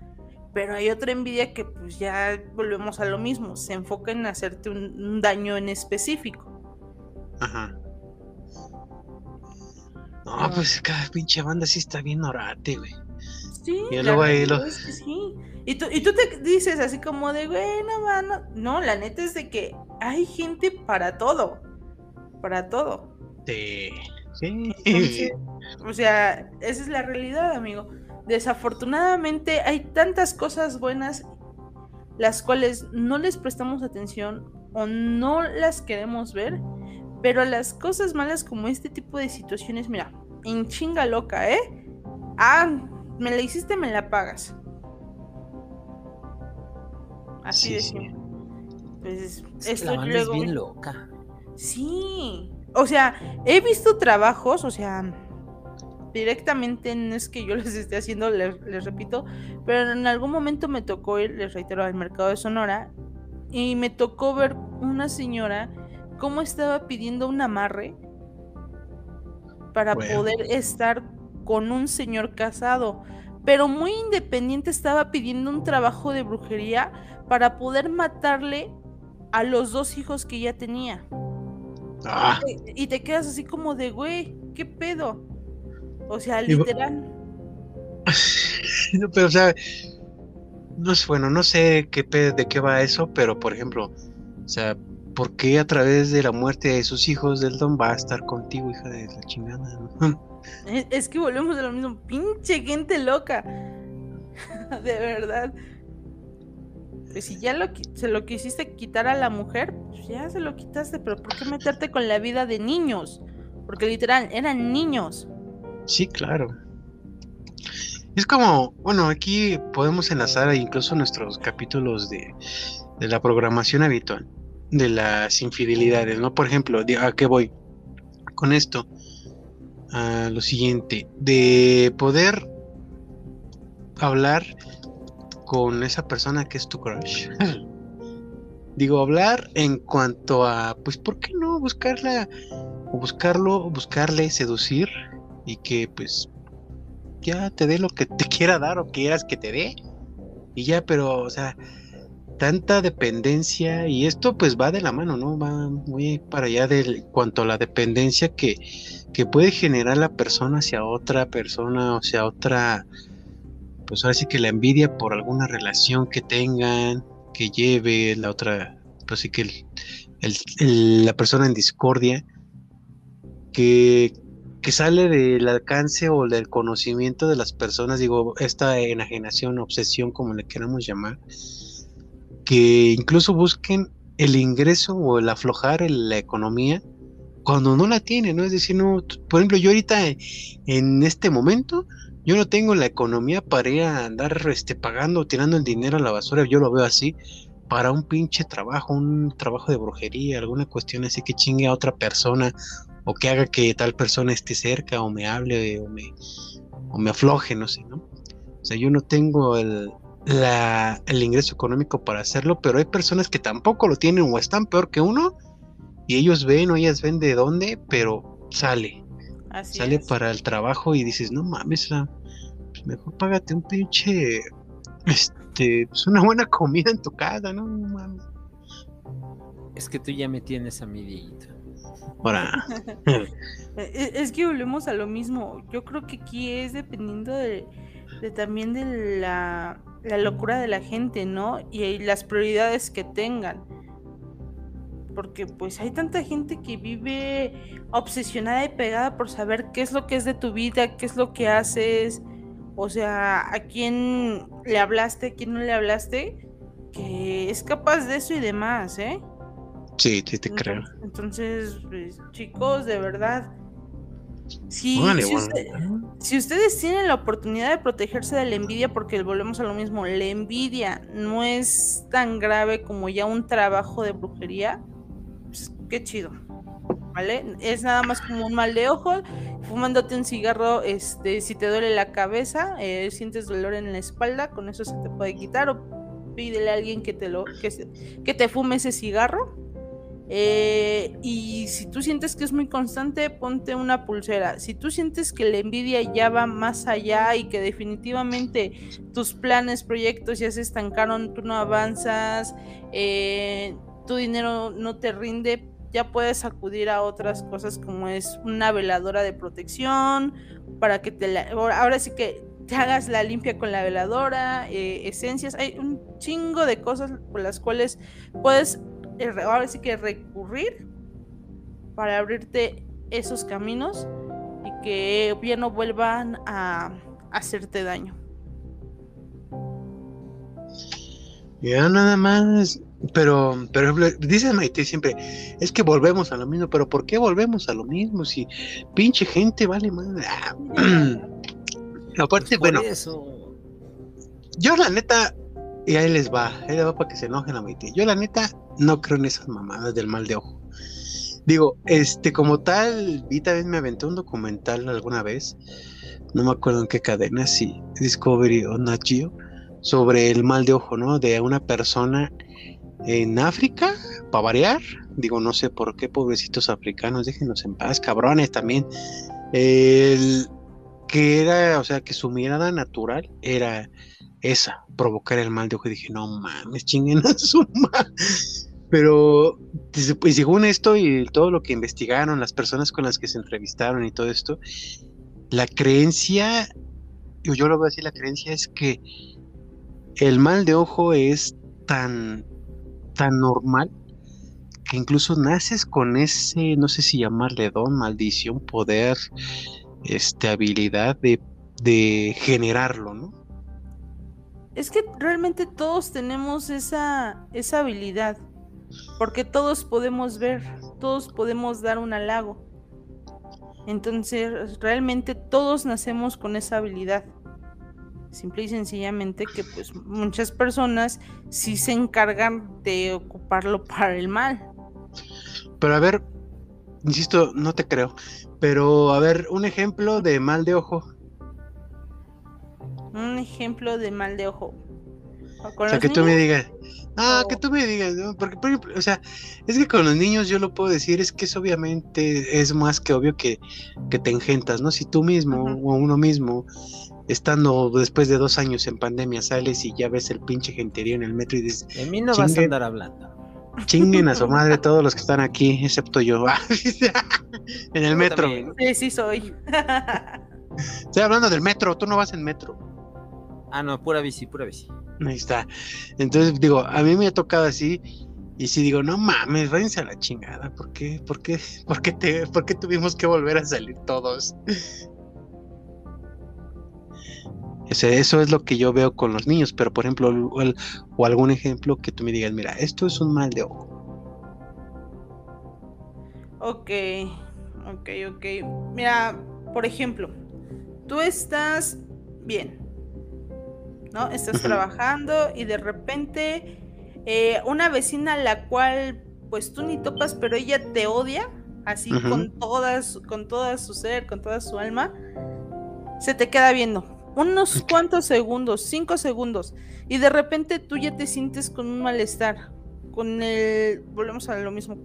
pero hay otra envidia que, pues, ya volvemos a lo mismo, se enfoca en hacerte un, un daño en específico. Ajá. No, pues cada pinche banda sí está bien orate, güey. Sí, Y la luego ahí realidad lo- es que sí. Y tú, y tú te dices así como de, güey, no, va, no, no, la neta es de que hay gente para todo, para todo. Sí. Sí. Entonces, o sea, esa es la realidad, amigo. Desafortunadamente hay tantas cosas buenas las cuales no les prestamos atención o no las queremos ver, pero las cosas malas como este tipo de situaciones, mira, en chinga loca, ¿eh? Ah, me la hiciste, me la pagas. Así Sí, de sí. Pues Es que esto la banda luego- es bien loca. Sí. O sea, he visto trabajos, o sea, directamente no es que yo *laughs* les esté haciendo, les, les repito, pero en algún momento me tocó ir, les reitero, al mercado de Sonora y me tocó ver una señora cómo estaba pidiendo un amarre para Bueno. poder estar con un señor casado, pero muy independiente estaba pidiendo un trabajo de brujería para poder matarle a los dos hijos que ya tenía. Ah, Y te quedas así como de, güey, ¿qué pedo? O sea, literal. no, *laughs* pero o sea, no es bueno, no sé qué de qué va eso, pero por ejemplo, o sea, ¿por qué a través de la muerte de sus hijos del don va a estar contigo, hija de la chingada? *laughs* Es, es que volvemos a lo mismo. Pinche gente loca. *laughs* de verdad. Pues si ya lo, se lo quisiste quitar a la mujer, pues ya se lo quitaste. Pero ¿por qué meterte con la vida de niños? Porque literal, eran niños. Sí, claro. Es como, bueno, aquí podemos enlazar incluso nuestros capítulos de, de la programación habitual, de las infidelidades, ¿no? Por ejemplo, ¿a qué voy? Con esto, a lo siguiente, de poder hablar con esa persona que es tu crush. *laughs* Digo, hablar en cuanto a, pues, ¿por qué no buscarla o buscarlo, buscarle, seducir y que pues ya te dé lo que te *laughs* quiera dar o quieras que te dé y ya, pero o sea, tanta dependencia y esto pues va de la mano, ¿no? Va muy para allá de cuanto a la dependencia que, que puede generar la persona hacia otra persona, o sea, otra, pues ahora sí que la envidia por alguna relación que tengan, que lleve la otra, pues sí que el- el- el- la persona en discordia, que que sale del alcance o del conocimiento de las personas, digo, esta enajenación, obsesión, como le queramos llamar, que incluso busquen el ingreso o el aflojar en la economía cuando no la tiene, ¿no? Es decir, no, por ejemplo, yo ahorita en este momento, yo no tengo la economía para ir a andar este, pagando, tirando el dinero a la basura, yo lo veo así, para un pinche trabajo, un trabajo de brujería, alguna cuestión así que chingue a otra persona o que haga que tal persona esté cerca o me hable o me, o me afloje, no sé, ¿no? O sea, yo no tengo el, la, el ingreso económico para hacerlo, pero hay personas que tampoco lo tienen o están peor que uno y ellos ven o ellas ven de dónde, pero sale. Sale para el trabajo y dices, no mames, pues mejor págate un pinche, este, pues una buena comida en tu casa, ¿no? mames. Es que tú ya me tienes a mi Ahora. *laughs* E, es que volvemos a lo mismo. Yo creo que aquí es dependiendo de, de también de la, la, locura de la gente, ¿no? Y las prioridades que tengan porque pues hay tanta gente que vive obsesionada y pegada por saber qué es lo que es de tu vida, qué es lo que haces, o sea, a quién le hablaste, a quién no le hablaste, que es capaz de eso y demás, ¿eh? Sí, sí te creo. Entonces, pues, chicos, de verdad, si, si, ustedes tienen la oportunidad de protegerse de la envidia, porque volvemos a lo mismo, la envidia no es tan grave como ya un trabajo de brujería, qué chido. ¿Vale? Es nada más como un mal de ojo, fumándote un cigarro, este, si te duele la cabeza, eh, sientes dolor en la espalda, con eso se te puede quitar, o pídele a alguien que te lo, que, que te fume ese cigarro. Eh, y si tú sientes que es muy constante, ponte una pulsera. Si tú sientes que la envidia ya va más allá y que definitivamente tus planes, proyectos ya se estancaron, tú no avanzas, eh, tu dinero no te rinde, ya puedes acudir a otras cosas como es una veladora de protección, para que te la, ahora sí que te hagas la limpia con la veladora, eh, esencias, hay un chingo de cosas por las cuales puedes eh, ahora sí que recurrir para abrirte esos caminos y que ya no vuelvan a hacerte daño. Ya nada más pero, pero dice Maite siempre, es que volvemos a lo mismo, pero ¿por qué volvemos a lo mismo? Si pinche gente vale madre. Ah, *clears throat* aparte, pues bueno, yo la neta, y ahí les va, ahí les va para que se enojen a Maite. Yo la neta no creo en esas mamadas del mal de ojo. Digo, este, como tal, vi también me aventé un documental alguna vez, no me acuerdo en qué cadena, si Discovery o Nat sobre el mal de ojo, ¿no? De una persona en África, para variar, digo, no sé por qué, pobrecitos africanos, déjenos en paz, cabrones también. El, que era, o sea, que su mirada natural era esa, provocar el mal de ojo. Y dije, no mames, chinguen a su. *laughs* Pero, pues, según esto y todo lo que investigaron, las personas con las que se entrevistaron y todo esto, la creencia, yo, yo lo voy a decir, la creencia es que el mal de ojo es tan tan normal que incluso naces con ese, no sé si llamarle don, maldición, poder, este, habilidad de, de generarlo, ¿no? Es que realmente todos tenemos esa, esa habilidad, porque todos podemos ver, todos podemos dar un halago. Entonces, realmente todos nacemos con esa habilidad. Simple y sencillamente que pues muchas personas sí se encargan de ocuparlo *laughs* para el mal. Pero a ver, insisto, no te creo. Pero a ver, un ejemplo de mal de ojo. Un ejemplo de mal de ojo. O sea, que tú me digas, ah, que tú me digas, porque por ejemplo, o sea, es que con los niños yo lo puedo decir, es que es obviamente, es más que obvio que, que te engentas, ¿no? Si tú mismo o uno mismo estando después de dos años en pandemia, sales y ya ves el pinche genterío en el metro y dices... En mí no vas a andar hablando. *laughs* Chinguen a su madre todos los que están aquí, excepto yo. *laughs* en el metro. Sí, sí soy. *laughs* Estoy hablando del metro, tú no vas en metro. Ah, no, pura bici, pura bici. Ahí está. Entonces, digo, a mí me ha tocado así Y si digo, no mames, váyanse a la chingada, ¿por qué? ¿Por qué? ¿Por qué, te, ¿Por qué tuvimos que volver a salir todos? Ese- eso es lo que yo veo con los niños, pero por ejemplo, o, el- o algún ejemplo que tú me digas, mira, esto es un mal de ojo. Ok, ok, ok. Mira, por ejemplo, tú estás bien, ¿no? Estás trabajando y de repente eh, una vecina a la cual pues tú ni topas, pero ella te odia, así con todas, con toda su ser, con toda su alma, se te queda viendo. Unos cuantos segundos, cinco segundos, y de repente tú ya te sientes con un malestar, con el, volvemos a lo mismo,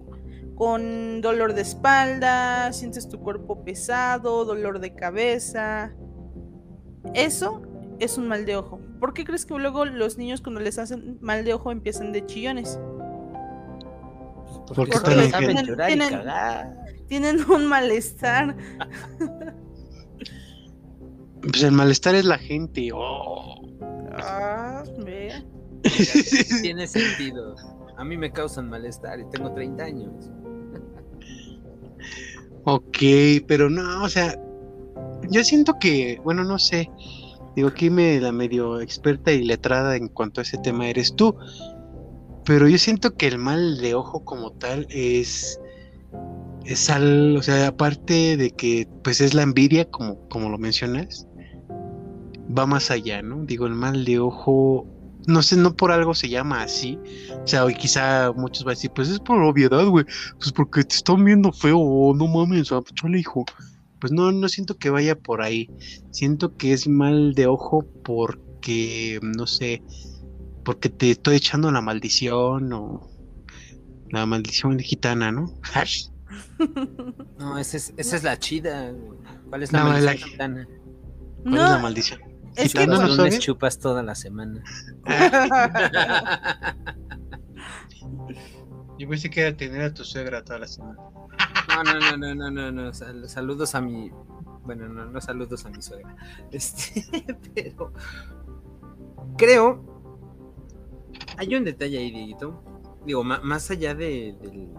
con dolor de espalda, sientes tu cuerpo pesado, dolor de cabeza. Eso es un mal de ojo. ¿Por qué crees que luego los niños cuando les hacen mal de ojo empiezan de chillones? Porque Porque y tienen- cagar. Tienen un malestar. *laughs* Pues el malestar es la gente. oh. Ah, ve. Tiene *laughs* sentido. A mí me causan malestar y tengo 30 años. Ok, pero no, o sea, yo siento que, bueno, no sé, digo, aquí me la medio experta y letrada en cuanto a ese tema eres tú, pero yo siento que el mal de ojo como tal es, es al, o sea, aparte de que, pues es la envidia, como, como lo mencionas, va más allá, ¿no? Digo, el mal de ojo, no sé, no por algo se llama así, o sea, hoy quizá muchos van a decir, pues es por obviedad, güey, pues porque te están viendo feo, o no mames, ah, chale, hijo. Pues no, no siento que vaya por ahí. Siento que es mal de ojo porque, no sé, porque te estoy echando la maldición o la maldición gitana, ¿no? *laughs* *laughs* No, esa es, esa es la chida. ¿Cuál es la No, maldición la- gitana? ¿Cuál es la No, maldición? es que ¿no lunes chupas toda la semana. *laughs* Yo pensé que era tener a tu suegra toda la semana. No, no, no, no, no, no, no. sal- saludos a mi. Bueno, no, no saludos a mi suegra. *laughs* Este, pero. Creo. Hay un detalle ahí, Dieguito. Digo, más allá de, del.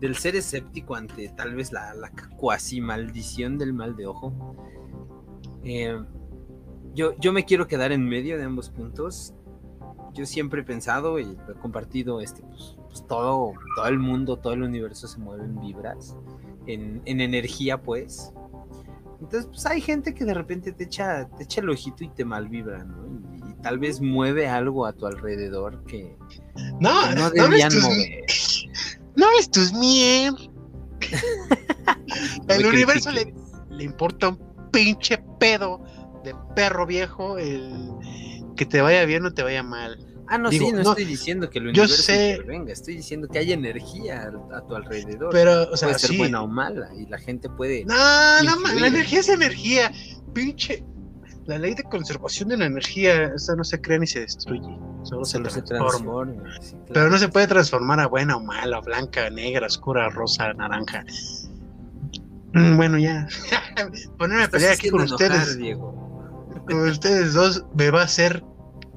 Del ser escéptico ante tal vez la, la cuasi maldición del mal de ojo. eh, yo, yo me quiero quedar en medio de ambos puntos. Yo siempre he pensado y he compartido este, pues, pues, todo, todo el mundo, todo el universo se mueve en vibras, en, en energía, pues. Entonces, pues hay gente que de repente te echa, te echa el ojito y te malvibra, ¿no? Y, y tal vez mueve algo a tu alrededor que, No, que no debían mover. No ves tus mier. *laughs* El universo le, importa un pinche pedo de perro viejo el que te vaya bien o te vaya mal. Ah, no, digo, sí, no, no, estoy diciendo que el yo universo sé- intervenga, estoy diciendo que hay energía a, a tu alrededor. Pero, o sea, puede ser sí. buena o mala y la gente puede... No, no, ma- influir. la energía es energía. Pinche. La ley de conservación de la energía, esa no se crea ni se destruye. Solo se, solo se transforma. transforma. sí, claro. Pero no se puede transformar a buena o mala, blanca, negra, oscura, rosa, naranja. Mm, Bueno, ya. *laughs* Ponerme a pelear aquí con enojar, ustedes, Diego. con ustedes dos, me va a hacer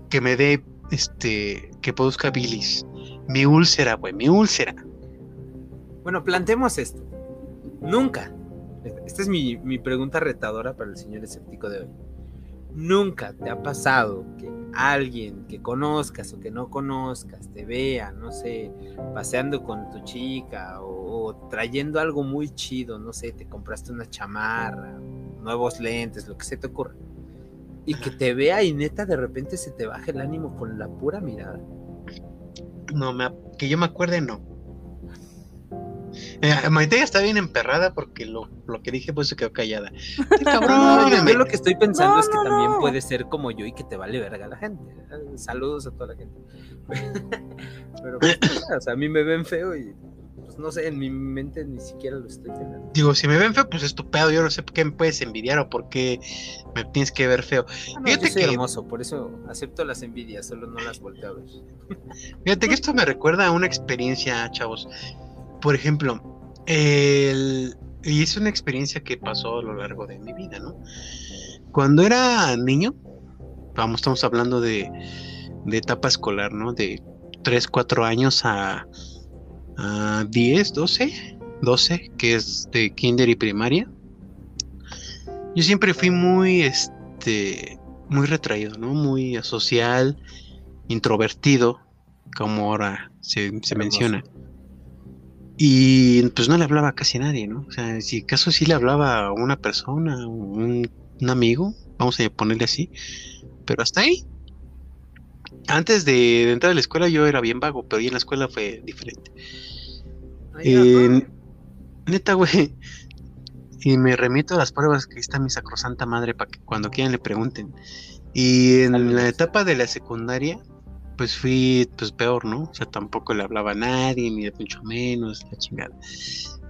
que me dé, este, que produzca bilis. Mi úlcera, güey, mi úlcera. Bueno, planteemos esto. Nunca. Esta es mi, mi pregunta retadora para el señor escéptico de hoy. Nunca te ha pasado que alguien que conozcas o que no conozcas te vea, no sé, paseando con tu chica o, o trayendo algo muy chido, no sé, te compraste una chamarra, nuevos lentes, lo que se te ocurra. Y que te vea y neta de repente se te baje el ánimo con la pura mirada. No, me, que yo me acuerde, no. Eh, Maite ya está bien emperrada porque lo, lo que dije pues se quedó callada. *laughs* Qué No, cabrón, yo, lo que estoy pensando No, es que no, también puede ser como yo y que te vale verga la gente. Saludos a toda la gente. *laughs* Pero pues, o sea, a mí me ven feo y pues no sé, en mi mente ni siquiera lo estoy teniendo. Digo, si me ven feo, pues es tu pedo. Yo no sé por qué me puedes envidiar o por qué me tienes que ver feo. Ah, no, Fíjate yo soy que- hermoso, por eso acepto las envidias, solo no las volteo a ver. Fíjate que esto me recuerda a una experiencia, chavos. Por ejemplo, el- y es una experiencia que pasó a lo largo de mi vida, ¿no? Cuando era niño, vamos, estamos hablando de, de etapa escolar, ¿no? De 3, 4 años a, a 10, 12, 12, que es de kinder y primaria. Yo siempre fui muy, este, muy retraído, ¿no? Muy asocial, introvertido, como ahora se, se menciona. Y pues no le hablaba a casi nadie, ¿no? O sea, si acaso sí le hablaba a una persona, un, un amigo, vamos a ponerle así, pero hasta ahí. Antes de, de entrar a la escuela yo era bien vago, pero ya en la escuela fue diferente. Ay. Eh, neta, güey. Y me remito a las pruebas que está mi sacrosanta madre para que cuando quieran le pregunten. Y en la etapa de la secundaria, pues fui pues peor, ¿no? O sea, tampoco le hablaba a nadie, ni mucho menos, la chingada.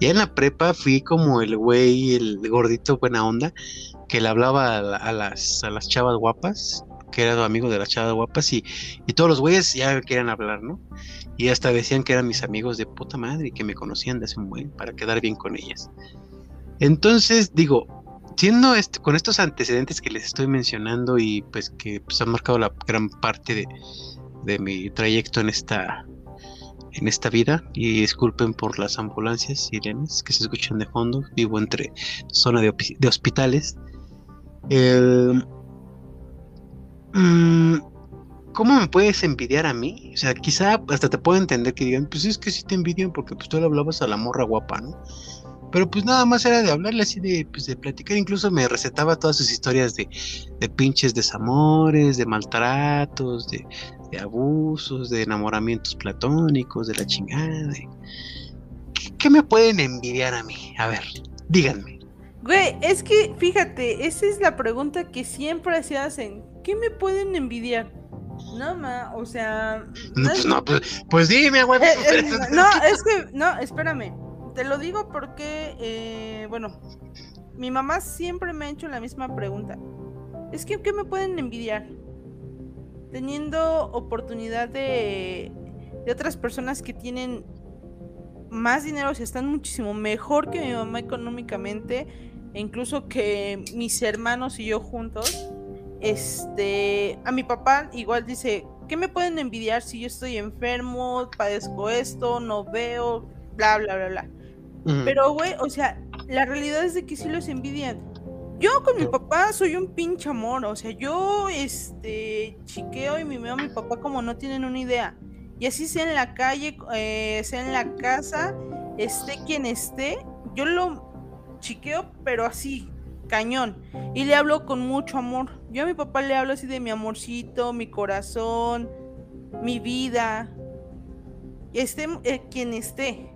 Ya en la prepa fui como el güey, el gordito buena onda, que le hablaba a, la- a las, a las chavas guapas, que era amigo de las chavas guapas, y, y todos los güeyes ya querían hablar, ¿no? Y hasta decían que eran mis amigos de puta madre y que me conocían de hace un buen para quedar bien con ellas. Entonces, digo, siendo este, con estos antecedentes que les estoy mencionando y pues que pues, han marcado la gran parte de, de mi trayecto en esta en esta vida y disculpen por las ambulancias sirenes que se escuchan de fondo vivo entre zona de, de hospitales mm, ¿Cómo me puedes envidiar a mí? O sea, quizá hasta te puedo entender que digan, pues es que sí te envidian porque pues tú le hablabas a la morra guapa, ¿no? Pero pues nada más era de hablarle así de, pues, de platicar. Incluso me recetaba todas sus historias de, de pinches desamores, de maltratos, de, de abusos, de enamoramientos platónicos, de la chingada. ¿Qué, qué me pueden envidiar a mí? A ver, díganme. Güey, es que fíjate, esa es la pregunta que siempre se hacen. ¿Qué me pueden envidiar? No, ma, o sea. No, es- pues no, pues, pues dime, güey. Eh, eh, no, es que, no, espérame. Te lo digo porque, eh, bueno, mi mamá siempre me ha hecho la misma pregunta. Es que, ¿qué me pueden envidiar? Teniendo oportunidad de, de otras personas que tienen más dinero, o sea, están muchísimo mejor que mi mamá económicamente, e incluso que mis hermanos y yo juntos. Este, a mi papá igual dice, ¿qué me pueden envidiar si yo estoy enfermo, padezco esto, no veo, bla, bla, bla, bla? Pero, güey, o sea, la realidad es de que sí los envidian. Yo con mi papá soy un pinche amor, o sea, yo, este, chiqueo y mimeo a mi papá como no tienen una idea. Y así sea en la calle, eh, sea en la casa, esté quien esté, yo lo chiqueo, pero así, cañón. Y le hablo con mucho amor. Yo a mi papá le hablo así de mi amorcito, mi corazón, mi vida. Esté eh, quien esté.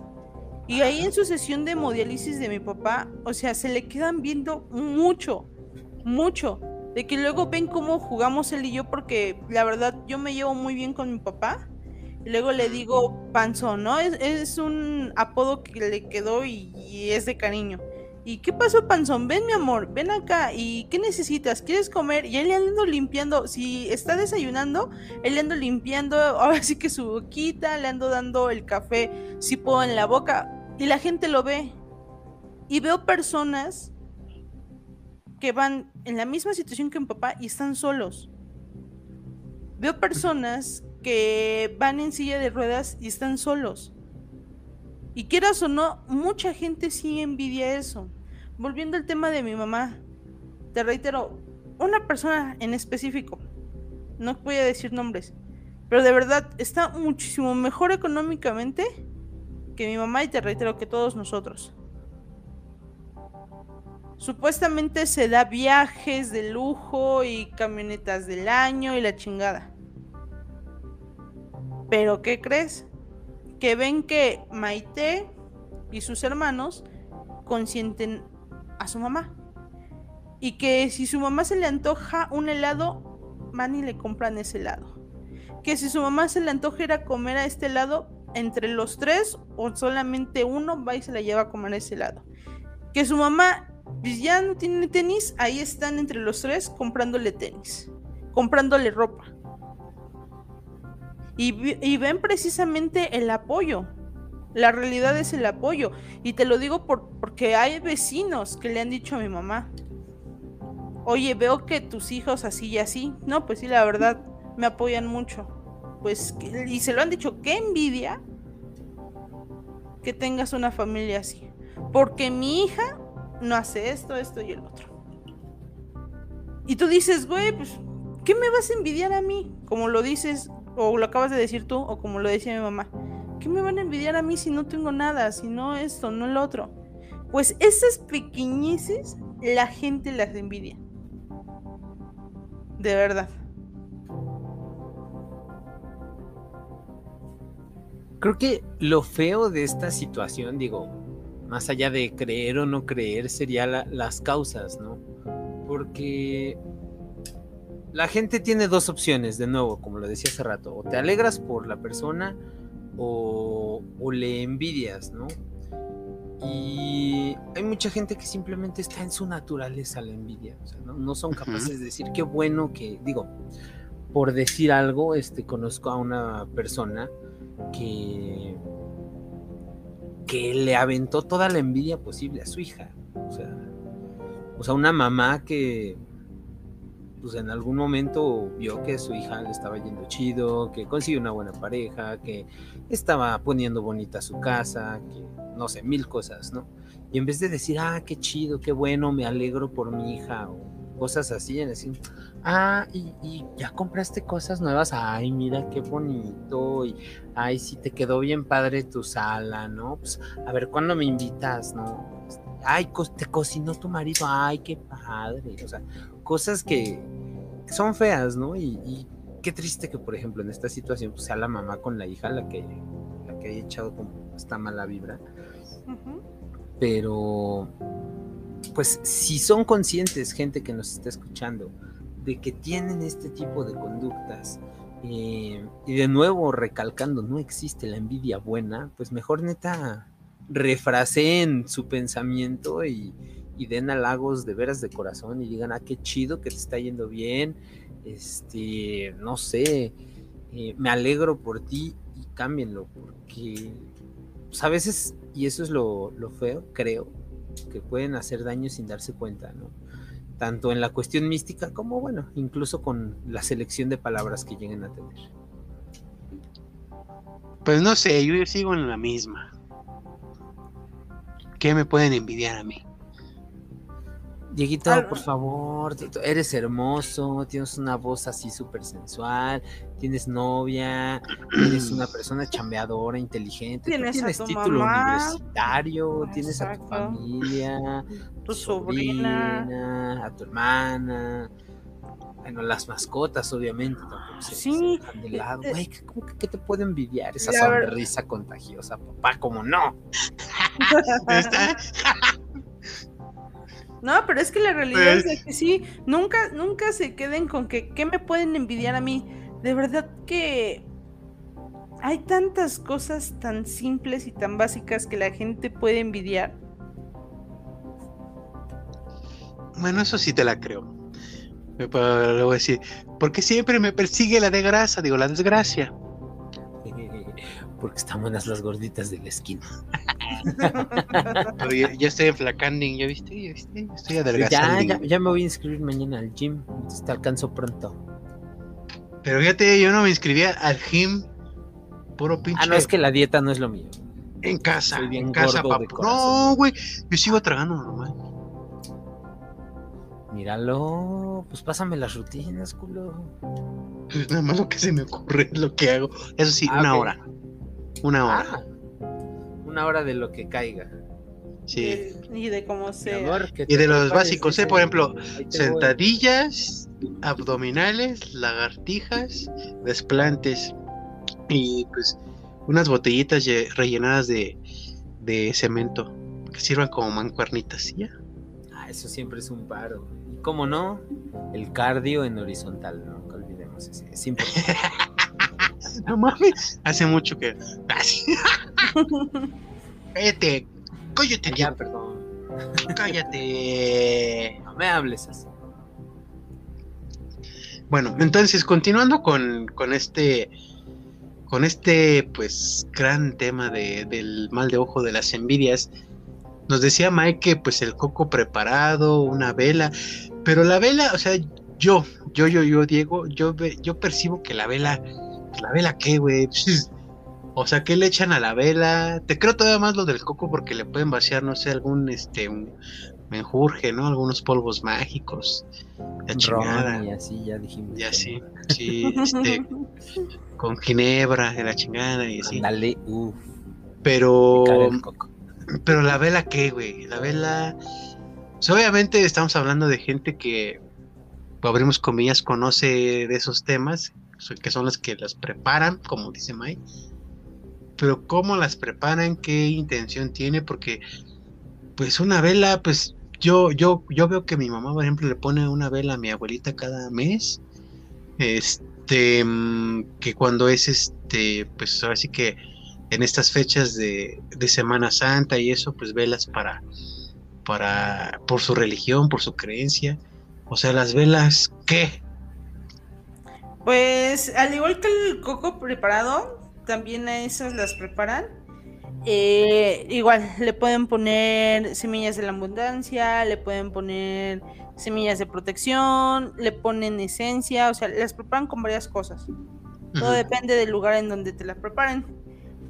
Y ahí en su sesión de hemodiálisis de mi papá, o sea, se le quedan viendo mucho, mucho. De que luego ven cómo jugamos él y yo, porque la verdad yo me llevo muy bien con mi papá. Y luego le digo panzón, ¿no? Es, es un apodo que le quedó y, y es de cariño. ¿Y qué pasó, panzón? Ven, mi amor, ven acá. ¿Y qué necesitas? ¿Quieres comer? Y él le ando limpiando. Si está desayunando, él le ando limpiando. *laughs* Ahora sí que su boquita, le ando dando el café, si puedo, en la boca. Y la gente lo ve. Y veo personas que van en la misma situación que mi papá y están solos. Veo personas que van en silla de ruedas y están solos. Y quieras o no, mucha gente sí envidia eso. Volviendo al tema de mi mamá, te reitero, una persona en específico, no voy a decir nombres, pero de verdad está muchísimo mejor económicamente que mi mamá y te reitero que todos nosotros. Supuestamente se da viajes de lujo y camionetas del año y la chingada. Pero ¿qué crees? Que ven que Maite y sus hermanos consienten a su mamá. Y que si su mamá se le antoja un helado, van y le compran ese helado. Que si su mamá se le antoja ir a comer a este helado, entre los tres o solamente uno va y se la lleva a comer ese helado. Que su mamá pues, ya no tiene tenis, ahí están entre los tres comprándole tenis, comprándole ropa. Y, ven precisamente el apoyo. La realidad es el apoyo. Y te lo digo por, porque hay vecinos que le han dicho a mi mamá, oye, veo que tus hijos así y así. No, pues sí, la verdad, me apoyan mucho. pues, y se lo han dicho, qué envidia que tengas una familia así. Porque mi hija no hace esto, esto y el otro. Y tú dices, güey, pues, ¿qué me vas a envidiar a mí? Como lo dices, o lo acabas de decir tú, o como lo decía mi mamá. ¿Qué me van a envidiar a mí si no tengo nada, si no esto, no el otro? Pues esas pequeñeces la gente las envidia. De verdad. Creo que lo feo de esta situación, digo, más allá de creer o no creer, sería las causas, ¿no? Porque la gente tiene dos opciones, de nuevo, como lo decía hace rato, o te alegras por la persona o, le envidias, ¿no? Y hay mucha gente que simplemente está en su naturaleza la envidia, o sea, no, son capaces de decir qué bueno que, digo, por decir algo, este, conozco a una persona que, que le aventó toda la envidia posible a su hija. O sea, o sea, una mamá que pues en algún momento vio que su hija le estaba yendo chido, que consiguió una buena pareja, que estaba poniendo bonita su casa, que no sé, mil cosas, ¿no? Y en vez de decir, ah, qué chido, qué bueno, me alegro por mi hija, o cosas así, en decir, ah, y, ya compraste cosas nuevas, ay, mira qué bonito, y ay, sí te quedó bien padre tu sala, ¿no? Pues, a ver, ¿cuándo me invitas, no? Ay, te cocinó tu marido, ay, qué padre, o sea, cosas que son feas, ¿no? Y, qué triste que, por ejemplo, en esta situación pues, sea la mamá con la hija la que, la que haya echado como esta mala vibra. Pero, pues, si son conscientes, gente que nos está escuchando, de que tienen este tipo de conductas, eh, y de nuevo recalcando, no existe la envidia buena, pues mejor neta refraseen su pensamiento y, y den halagos de veras de corazón y digan, ah, qué chido que te está yendo bien, este, no sé, eh, me alegro por ti y cámbienlo, porque pues, a veces, y eso es lo, lo, feo, creo, que pueden hacer daño sin darse cuenta, ¿no? Tanto en la cuestión mística como, bueno, incluso con la selección de palabras que lleguen a tener. Pues no sé, yo sigo en la misma. ¿Qué me pueden envidiar a mí? Dieguito, por favor, eres hermoso, tienes una voz así súper sensual, tienes novia, eres una *clears throat* persona chambeadora, inteligente, tienes, título universitario, tienes a tu familia, tu sobrina, a tu hermana, bueno, las mascotas, obviamente, sí. de lado. Eh, Güey, ¿cómo que, ¿qué te puede envidiar esa sonrisa contagiosa, papá? ¿Cómo no? *laughs* No, pero es que la realidad es que sí, nunca, nunca se queden con que, ¿qué me pueden envidiar a mí? De verdad que hay tantas cosas tan simples y tan básicas que la gente puede envidiar. Bueno, eso sí te la creo. Le voy a decir, porque siempre me persigue la desgracia, digo, la desgracia. Porque están buenas las gorditas de la esquina. Pero ya, estoy enflacando, ¿ya viste? ¿Ya viste? Estoy adelgazando. Ya, ya, me voy a inscribir mañana al gym. Te alcanzo pronto. Pero fíjate, yo no me inscribía al gym. Puro pinche. Ah, no, es que la dieta no es lo mío. En casa, en casa, papá. No, güey, yo sigo tragando normal. Míralo, pues pásame las rutinas, culo. Pues nada más lo que se me ocurre es lo que hago. Eso sí, ah, una hora. Una hora. Ah, una hora de lo que caiga. Sí. Y de cómo sea. y de los básicos, ¿eh? Por ejemplo, sentadillas, abdominales, lagartijas, desplantes y pues unas botellitas rellenadas de, de cemento que sirvan como mancuernitas, ¿ya? Ah, eso siempre es un paro. Y cómo no, el cardio en horizontal, no, no olvidemos, es, es importante. *laughs* *laughs* no mames, hace mucho que. *laughs* cállate, cállate, ya, perdón. Cállate. No me hables así. Bueno, entonces, continuando con, con este. Con este, pues, gran tema de, del mal de ojo de las envidias. Nos decía Mike que, pues, el coco preparado, una vela. Pero la vela, o sea, yo, yo, yo, yo, Diego, yo, yo percibo que la vela pues, ¿la vela qué, güey? *laughs* Pues, o sea, ¿qué le echan a la vela? Te creo todavía más lo del coco porque le pueden vaciar, no sé, algún, este, un menjurje, ¿no? Algunos polvos mágicos. La chingada. Ron y así, ya dijimos. Ya sí, sí, este, *laughs* con ginebra, de la chingada y así. Dale, uff. Pero, pero la vela qué, güey? La vela, pues, obviamente estamos hablando de gente que, abrimos comillas, conoce de esos temas, que son las que las preparan, como dice Mai. Pero cómo las preparan, qué intención tiene, porque, pues una vela, pues yo, yo, yo veo que mi mamá, por ejemplo, le pone una vela a mi abuelita cada mes. Este, que cuando es este, pues ahora sí que en estas fechas de, de Semana Santa y eso, pues velas para, para, por su religión, por su creencia. O sea, las velas, ¿qué? Pues al igual que el coco preparado, también a esas las preparan. Eh, igual, le pueden poner semillas de la abundancia, le pueden poner semillas de protección, le ponen esencia, o sea, las preparan con varias cosas. Todo depende del lugar en donde te la preparen.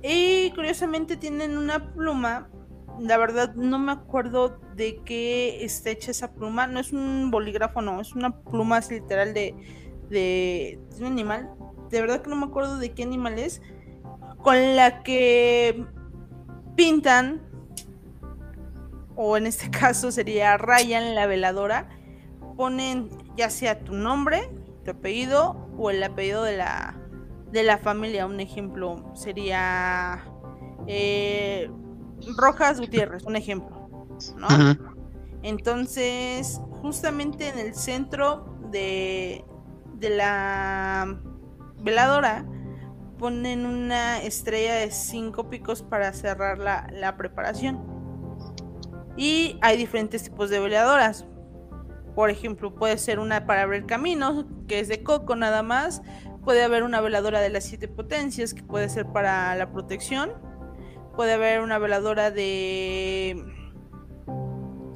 Y curiosamente tienen una pluma. La verdad no me acuerdo de qué está hecha esa pluma. No es un bolígrafo, no. Es una pluma así literal de, de, de un animal. De verdad que no me acuerdo de qué animal es. Con la que pintan. O en este *laughs* caso sería rayan la veladora. Ponen ya sea tu nombre, tu apellido o el apellido de la, de la familia. Un ejemplo sería eh, Rojas Gutiérrez, un ejemplo. ¿no? Entonces, justamente en el centro de, de la veladora ponen una estrella de cinco picos para cerrar la, la preparación. Y hay diferentes tipos de veladoras. Por ejemplo, puede ser una para abrir caminos, que es de coco nada más. Puede haber una veladora de las siete potencias, que puede ser para la protección. Puede haber una veladora de...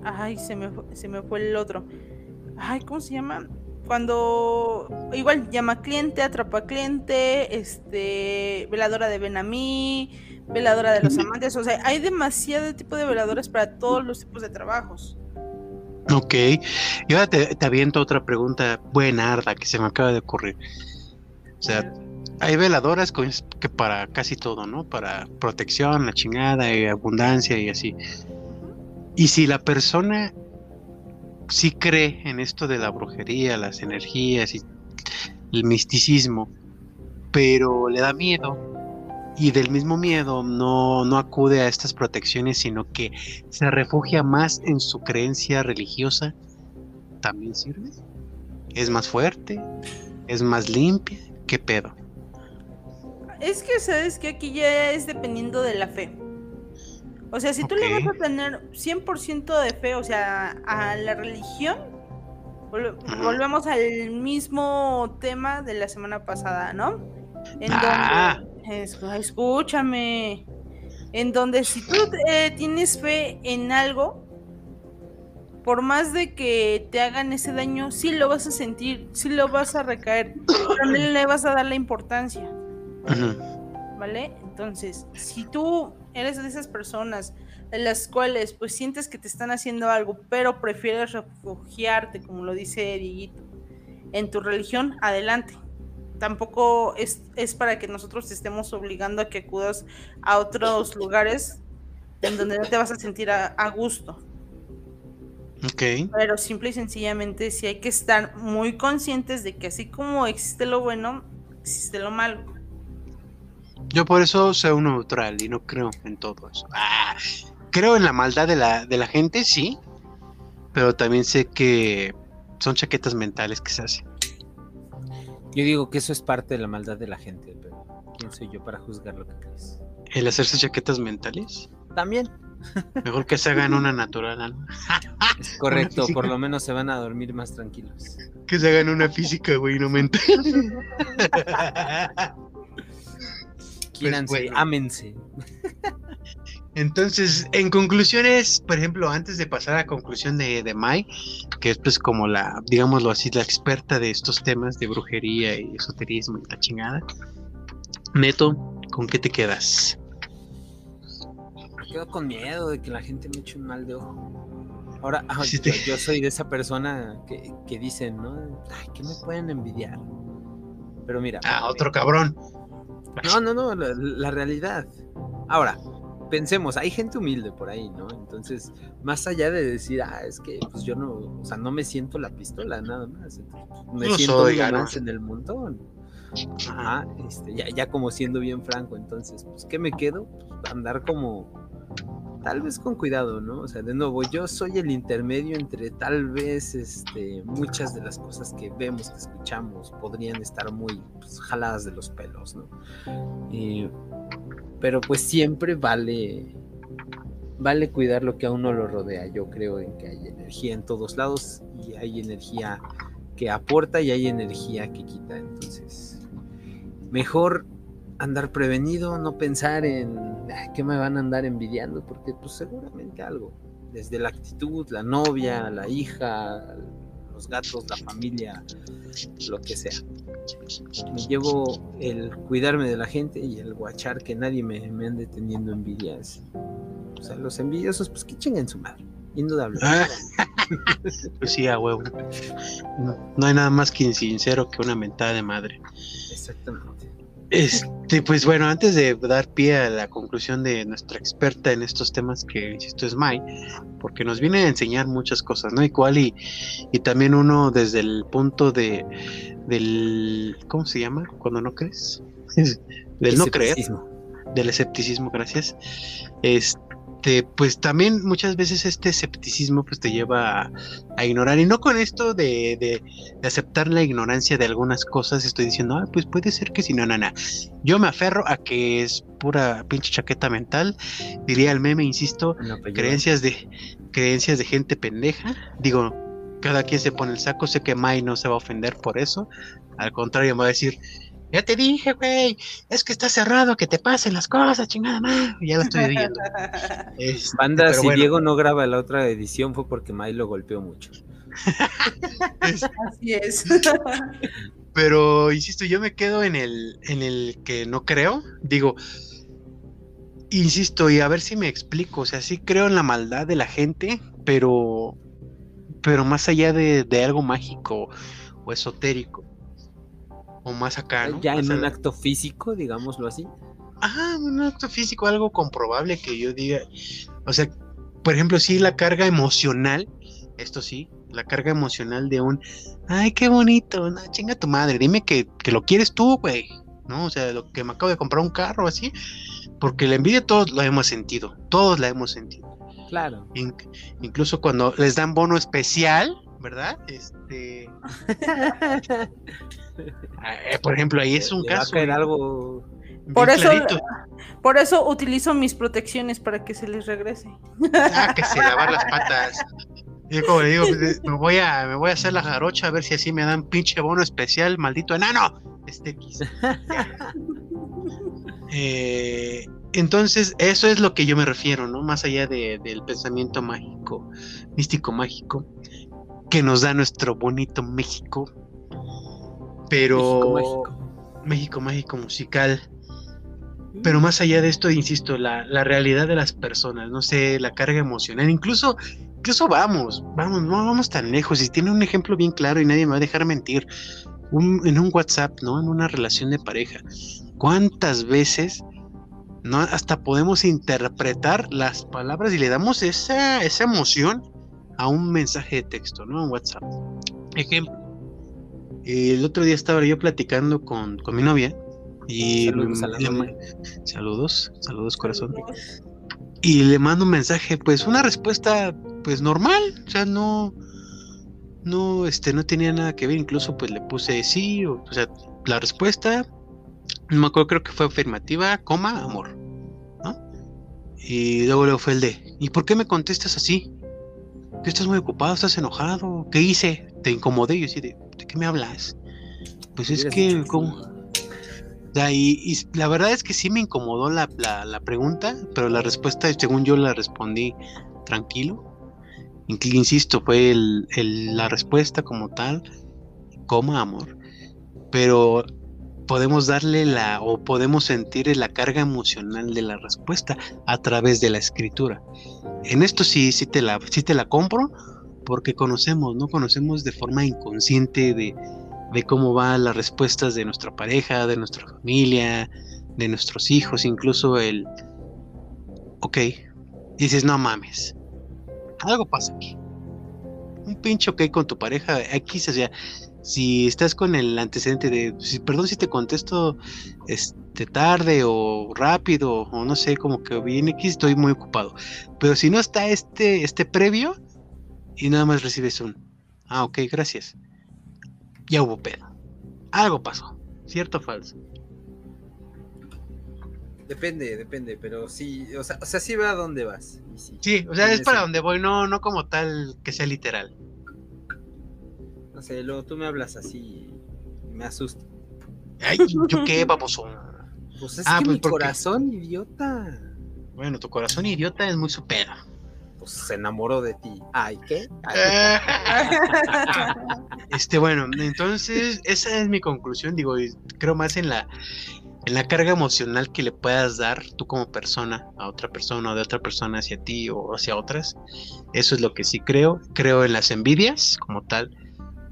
Ay, se me, se me fue el otro. Ay, ¿cómo se llama? Cuando igual llama cliente, atrapa cliente, este, veladora de ven a mí, veladora de los amantes, o sea, hay demasiado tipo de veladoras para todos los tipos de trabajos. Ok, y ahora te, te aviento otra pregunta buena, Arda, que se me acaba de ocurrir. O sea, hay veladoras con- que para casi todo, ¿no? Para protección, la chingada, y abundancia y así. Y si la persona sí cree en esto de la brujería, las energías y el misticismo, pero le da miedo y del mismo miedo no, no acude a estas protecciones, sino que se refugia más en su creencia religiosa, ¿también sirve? ¿Es más fuerte? ¿Es más limpia? ¿Qué pedo? Es que sabes que aquí ya es dependiendo de la fe. O sea, si tú le vas a tener 100% de fe, o sea, a la religión, vol- volvemos al mismo tema de la semana pasada, ¿no? En Ah. donde, es- escúchame, en donde si tú eh, tienes fe en algo, por más de que te hagan ese daño, sí lo vas a sentir, sí lo vas a recaer, no le vas a dar la importancia. ¿vale? Entonces, si tú eres de esas personas de las cuales pues sientes que te están haciendo algo, pero prefieres refugiarte, como lo dice Dieguito, en tu religión, adelante. Tampoco es, es para que nosotros te estemos obligando a que acudas a otros lugares en donde no te vas a sentir a, a gusto. Ok. Pero simple y sencillamente sí hay que estar muy conscientes de que así como existe lo bueno, existe lo malo. Yo por eso soy un neutral y no creo en todo eso. Ah, creo en la maldad de la, de la gente, sí, pero también sé que son chaquetas mentales que se hacen. Yo digo que eso es parte de la maldad de la gente, pero ¿quién soy yo para juzgar lo que crees? El hacerse chaquetas mentales. También. Mejor que se hagan una natural, ¿no? Es correcto, por lo menos se van a dormir más tranquilos. Que se hagan una física, güey, no mental. *laughs* Quíranse, bueno. ámense. Entonces, en conclusiones, por ejemplo, antes de pasar a conclusión de, de Mai, que es pues como la, digámoslo así, la experta de estos temas de brujería y esoterismo y la chingada, Neto, ¿con qué te quedas? Me quedo con miedo de que la gente me eche un mal de ojo. Ahora, ah, Sí, yo, te- yo soy de esa persona que, que dicen, ¿no? Ay, que me pueden envidiar. Pero mira. Ah, otro cabrón. No, no, no, la, la realidad. Ahora, pensemos, hay gente humilde por ahí, ¿no? Entonces, más allá de decir, ah, es que pues yo no, o sea, no me siento la pistola, nada más. Pues, me No siento soy, uno no. más en el montón. Ajá, este, ya, ya como siendo bien franco, entonces, pues, ¿qué me quedo? Pues, andar como, tal vez con cuidado, ¿no? O sea, de nuevo, yo soy el intermedio entre tal vez, este, muchas de las cosas que vemos, que escuchamos, podrían estar muy pues, jaladas de los pelos, ¿no? Eh, pero pues siempre vale, vale cuidar lo que a uno lo rodea. Yo creo en que hay energía en todos lados y hay energía que aporta y hay energía que quita. Entonces, mejor andar prevenido, no pensar en "Ah, qué me van a andar envidiando, porque pues seguramente algo, desde la actitud, la novia, la hija, los gatos, la familia, lo que sea. Me llevo el cuidarme de la gente y el guachar que nadie me, me ande teniendo envidias. O sea, los envidiosos, pues que chinguen su madre, indudable. Ah, pues sí, a huevo. No, no hay nada más que sincero que una mentada de madre. Exactamente. Este, pues bueno, antes de dar pie a la conclusión de nuestra experta en estos temas, que insisto es Mai, porque nos viene a enseñar muchas cosas, ¿no? Igual y, y también uno desde el punto de del ¿cómo se llama? Cuando no crees. *laughs* del no creer, del escepticismo, gracias. Este, pues también muchas veces este escepticismo pues te lleva a, a ignorar y no con esto de, de- de aceptar la ignorancia de algunas cosas estoy diciendo, ah, pues puede ser que si no, no. Yo me aferro a que es pura pinche chaqueta mental, diría el meme, insisto, creencias de creencias de gente pendeja. Digo, cada quien se pone el saco, sé que Mai no se va a ofender por eso. Al contrario, me va a decir, ya te dije, güey, es que está cerrado, que te pasen las cosas, chingada madre. Ya la estoy oyendo. *laughs* Este, Banda, si bueno, Diego no graba la otra edición fue porque May lo golpeó mucho. *laughs* Así es. *laughs* Pero insisto, yo me quedo en el, en el que no creo. Digo, insisto, y a ver si me explico. O sea, sí creo en la maldad de la gente, pero, pero más allá de, de algo mágico o esotérico. O más acá, ¿no? ya Más en un acto físico, digámoslo así. Ajá, un acto físico, algo comprobable que yo diga. O sea, por ejemplo, sí, la carga emocional, esto sí, la carga emocional de un, ay, qué bonito, no, chinga tu madre, dime que, que lo quieres tú, güey, ¿no? O sea, lo que me acabo de comprar un carro así, porque la envidia todos lo hemos sentido, todos la hemos sentido. Claro. In- incluso cuando les dan bono especial, ¿verdad? Este, *laughs* por ejemplo, ahí es un Le va a caso. caer bien- algo. Por eso, clarito. por eso utilizo mis protecciones para que se les regrese. Ah, que se lavar las patas. Yo como le digo, pues, me voy a, me voy a hacer la jarocha a ver si así me dan pinche bono especial, maldito enano. Este. Eh, entonces, eso es lo que yo me refiero, ¿no? Más allá de- del pensamiento mágico, místico mágico, que nos da nuestro bonito México. Pero México, México. México mágico musical. Pero más allá de esto, insisto, la, la realidad de las personas, no sé, la carga emocional, incluso, incluso vamos, vamos, no vamos tan lejos. Y tiene un ejemplo bien claro y nadie me va a dejar mentir. Un- en un WhatsApp, ¿no? En una relación de pareja. ¿Cuántas veces no hasta podemos interpretar las palabras y le damos esa, esa emoción a un mensaje de texto, ¿no? En WhatsApp. Ejemplo. El otro día estaba yo platicando con, con mi novia y le saludos, saludos corazón. Y le mando un mensaje, pues una respuesta pues normal, o sea, no no este no tenía nada que ver, incluso pues le puse sí, o, o sea, la respuesta no me acuerdo, creo que fue afirmativa, coma, amor, ¿no? Y luego luego fue el de, ¿y por qué me contestas así? ¿Que estás muy ocupado? ¿Estás enojado? ¿Qué hice? ¿Te incomodé? Y yo así de, ¿de qué me hablas? Pues es que, ¿cómo? O sea, y, y la verdad es que sí me incomodó la, la, la pregunta, pero la respuesta, según yo la respondí tranquilo. Insisto, fue el, el- la respuesta como tal, coma amor. Pero podemos darle la o podemos sentir la carga emocional de la respuesta a través de la escritura. En esto sí, sí te la, sí te la compro porque conocemos, ¿no? Conocemos de forma inconsciente de, de cómo van las respuestas de nuestra pareja, de nuestra familia, de nuestros hijos, incluso el, ok, dices, no mames, algo pasa aquí. Un pinche ok con tu pareja, aquí, o sea, si estás con el antecedente de, perdón si te contesto este, tarde o rápido, o no sé, como que viene aquí, estoy muy ocupado. Pero si no está este, este previo, y nada más recibes un, ah, ok, gracias. Ya hubo pedo. Algo pasó, ¿cierto o falso? Depende, depende, pero sí, o sea, o sea sí ve a dónde vas. sí, o sea, es para donde voy, no, no como tal que sea literal. No sé, luego tú me hablas así me asusta. Ay, ¿yo qué, *laughs* baboso? Pues es ah, que pues mi corazón, idiota. Bueno, tu corazón idiota es muy supera. Pues se enamoró de ti. Ay, ¿qué? *laughs* este, bueno, entonces, esa es mi conclusión. Digo, creo más en la en la carga emocional que le puedas dar tú como persona a otra persona o de otra persona hacia ti o hacia otras. Eso es lo que sí creo. Creo en las envidias como tal,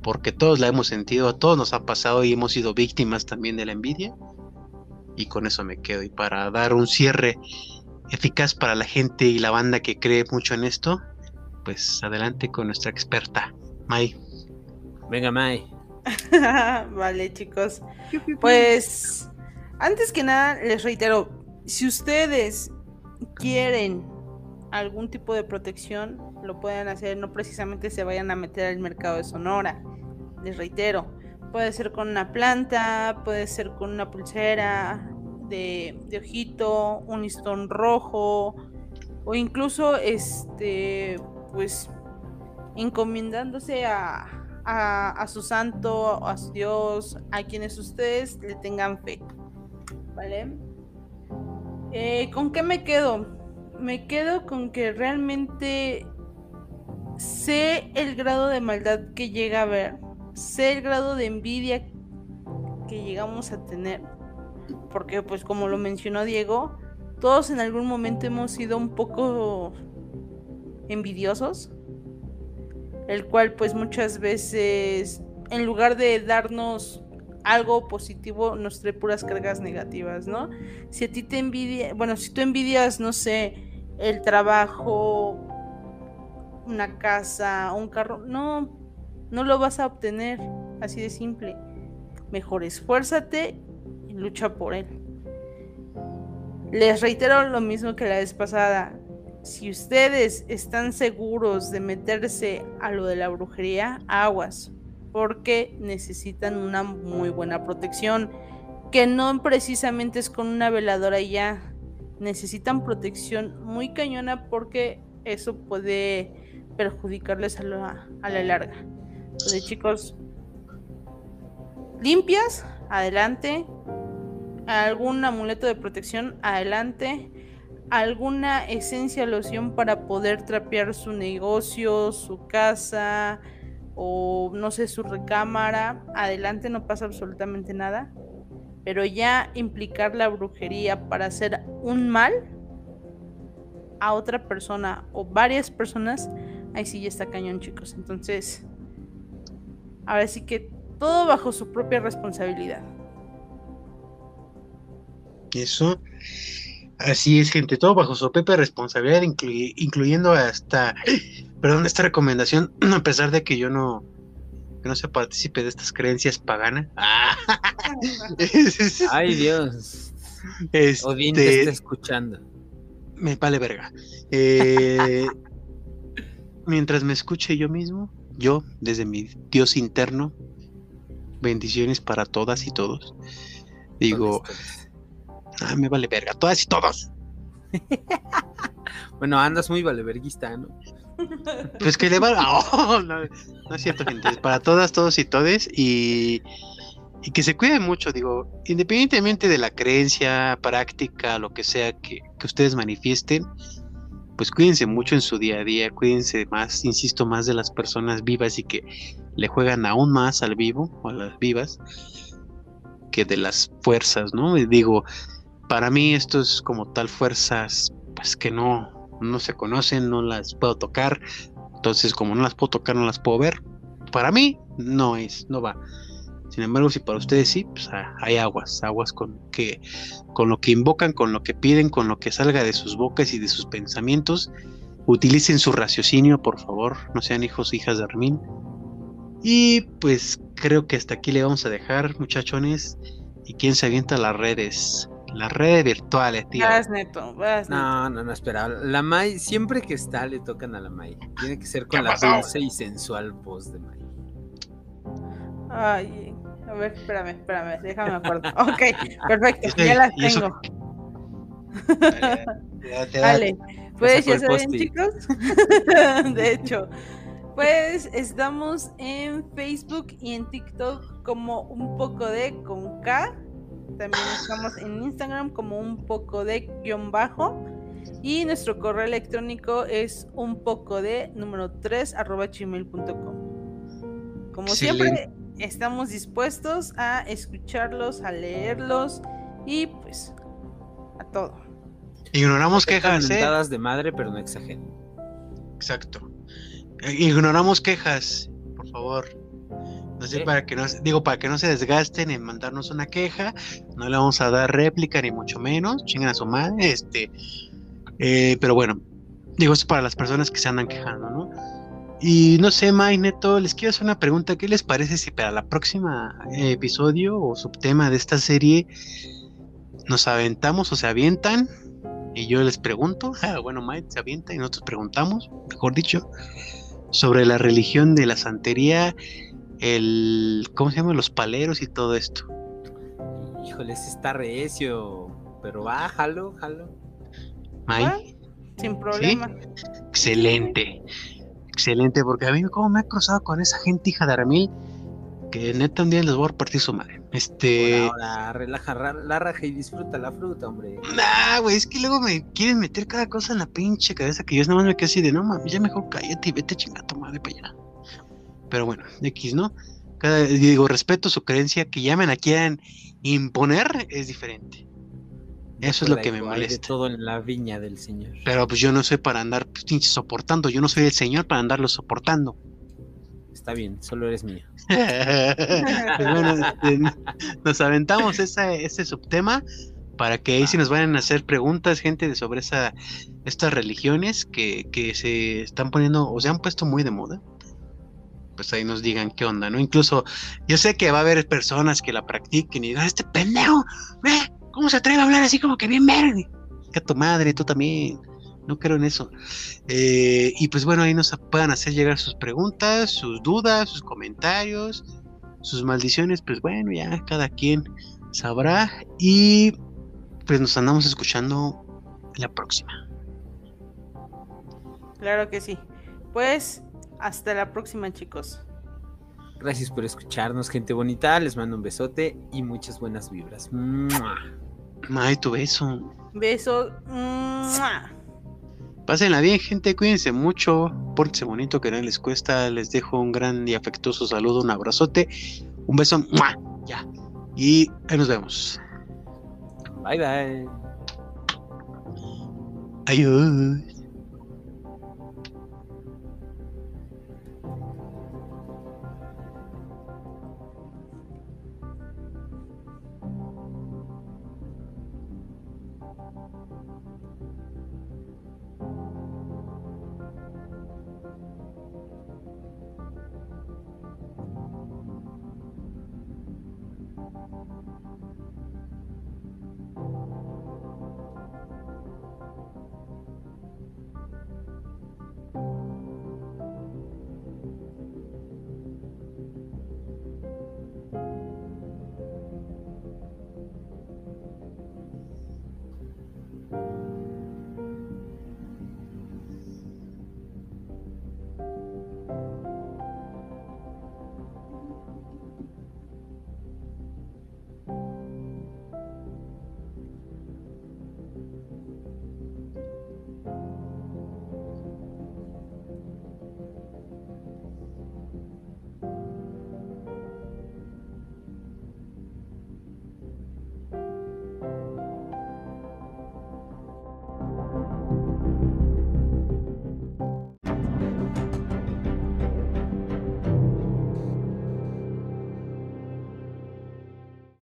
porque todos la hemos sentido, a todos nos ha pasado y hemos sido víctimas también de la envidia. Y con eso me quedo. Y para dar un cierre eficaz para la gente y la banda que cree mucho en esto, pues adelante con nuestra experta, Mai. Venga, Mai. *laughs* vale, chicos. Pues antes que nada, les reitero, si ustedes quieren algún tipo de protección, lo pueden hacer, no precisamente se vayan a meter al mercado de Sonora. Les reitero, puede ser con una planta, puede ser con una pulsera de, ojito, un listón rojo, o incluso este, pues, encomendándose a, a su santo, a su Dios, a quienes ustedes le tengan fe. ¿vale? Eh, ¿Con qué me quedo? Me quedo con que realmente sé el grado de maldad que llega a ver, sé el grado de envidia que llegamos a tener, porque pues como lo mencionó Diego, todos en algún momento hemos sido un poco envidiosos, el cual pues muchas veces en lugar de darnos algo positivo nos trae puras cargas negativas, ¿no? Si a ti te envidia, bueno, si tú envidias, no sé, el trabajo, una casa, un carro, no, no lo vas a obtener, así de simple. Mejor esfuérzate y lucha por él. Les reitero lo mismo que la vez pasada. Si ustedes están seguros de meterse a lo de la brujería, aguas, porque necesitan una muy buena protección, que no precisamente es con una veladora y ya. Necesitan protección muy cañona porque eso puede perjudicarles a la, a la larga. Entonces, chicos, limpias, adelante. Algún amuleto de protección, adelante. Alguna esencia loción para poder trapear su negocio, su casa, o no sé, su recámara, adelante no pasa absolutamente nada, pero ya implicar la brujería para hacer un mal a otra persona o varias personas, ahí sí ya está cañón, chicos. Entonces, ahora sí que todo bajo su propia responsabilidad. Eso, así es, gente, todo bajo su propia responsabilidad, incluyendo hasta perdón, esta recomendación, *clears throat* a pesar de que yo no, que no se participe de estas creencias paganas. *laughs* Ay, Dios. Este, Odín te está escuchando. Me vale verga. Eh, *laughs* mientras me escuche yo mismo, yo, desde mi Dios interno, bendiciones para todas y todos. Digo, ah, me vale verga, todas y todos. *laughs* bueno, andas muy valeverguista, ¿no? *laughs* Pues que le va. *laughs* Oh, no, es cierto, gente. Para todas, todos y todes. Y, y que se cuiden mucho, digo, independientemente de la creencia, práctica, lo que sea que, que ustedes manifiesten, pues cuídense mucho en su día a día, cuídense más, insisto, más de las personas vivas y que le juegan aún más al vivo o a las vivas que de las fuerzas, ¿no? Y digo, para mí esto es como tal fuerzas, pues que no, no se conocen, no las puedo tocar, entonces como no las puedo tocar, no las puedo ver. Para mí no es, no va. Sin embargo, si para ustedes sí, pues ah, hay aguas, aguas con que, con lo que invocan, con lo que piden, con lo que salga de sus bocas y de sus pensamientos. Utilicen su raciocinio, por favor, no sean hijos hijas de Armin. Y pues creo que hasta aquí le vamos a dejar, muchachones. ¿Y quién se avienta las redes? Las redes virtuales, tío. Vas, Neto, vas, Neto. No, no, no, espera. La Mai, siempre que está, le tocan a la Mai. Tiene que ser con ¿Qué la pasó? dulce y sensual voz de Mai. Ay, a ver, espérame, espérame, déjame acuerdo. *laughs* Ok, perfecto, ya las tengo. Vale, pues *laughs* ya saben, chicos. *laughs* De hecho, pues estamos en Facebook y en TikTok como un poco de con K. También estamos en Instagram como un poco de guion bajo. Y nuestro correo electrónico es un poco de número 3 arroba gmail.com. Como siempre, estamos dispuestos a escucharlos, a leerlos y pues a todo. Ignoramos quejas, ¿eh? Mentadas de madre, pero no exageren. Exacto. Ignoramos quejas, por favor. Para que no, digo, para que no se desgasten en mandarnos una queja, no le vamos a dar réplica ni mucho menos, chingan a su madre, este, eh, pero bueno, digo esto para las personas que se andan quejando, ¿no? Y no sé, Mike Neto, les quiero hacer una pregunta, ¿qué les parece si para la próxima episodio o subtema de esta serie nos aventamos o se avientan? Y yo les pregunto, *laughs* ah, bueno, Mike se avienta y nosotros preguntamos, mejor dicho, sobre la religión de la santería, el, ¿cómo se llama? Los paleros y todo esto. Híjole, ese está recio. Pero va, jalo, jalo. Mike, Sin problema. excelente, excelente, porque a mí como me ha cruzado con esa gente hija de Aramil, que neta un día les voy a partir su madre. Este, Ahora, relaja la raja y disfruta la fruta, hombre. nah, güey, es que luego me quieren meter cada cosa en la pinche cabeza que yo nada más me quedo así de, no mames, ya mejor cállate y vete a chingar a tu madre para allá. Pero bueno, X, ¿no? Cada, digo, respeto su creencia, que llamen a quieran imponer es diferente. Eso es lo que me hay de molesta. todo en la viña del Señor. Pero pues yo no soy para andar pues, soportando, yo no soy el señor para andarlo soportando. Está bien, solo eres mío. *laughs* Pues bueno, este, nos aventamos esa, ese subtema para que ahí si nos vayan a hacer preguntas, gente, de sobre esa, estas religiones que, que se están poniendo o se han puesto muy de moda. Pues ahí nos digan qué onda, ¿no? Incluso yo sé que va a haber personas que la practiquen y digan, este pendejo, ve, ¿cómo se atreve a hablar así como que bien verde? Que tu madre, tú también. No creo en eso. Eh, y pues bueno, ahí nos puedan hacer llegar sus preguntas, sus dudas, sus comentarios, sus maldiciones. Pues bueno, ya cada quien sabrá. Y pues nos andamos escuchando la próxima. Claro que sí. Pues hasta la próxima, chicos. Gracias por escucharnos, gente bonita. Les mando un besote y muchas buenas vibras. ¡Mua! Ay, tu beso. Beso. ¡Mua! Pásenla bien, gente. Cuídense mucho. Pórtense bonito, que no les cuesta. Les dejo un gran y afectuoso saludo, un abrazote. Un beso. ¡mua! Ya. Y ahí nos vemos. Bye bye. Adiós.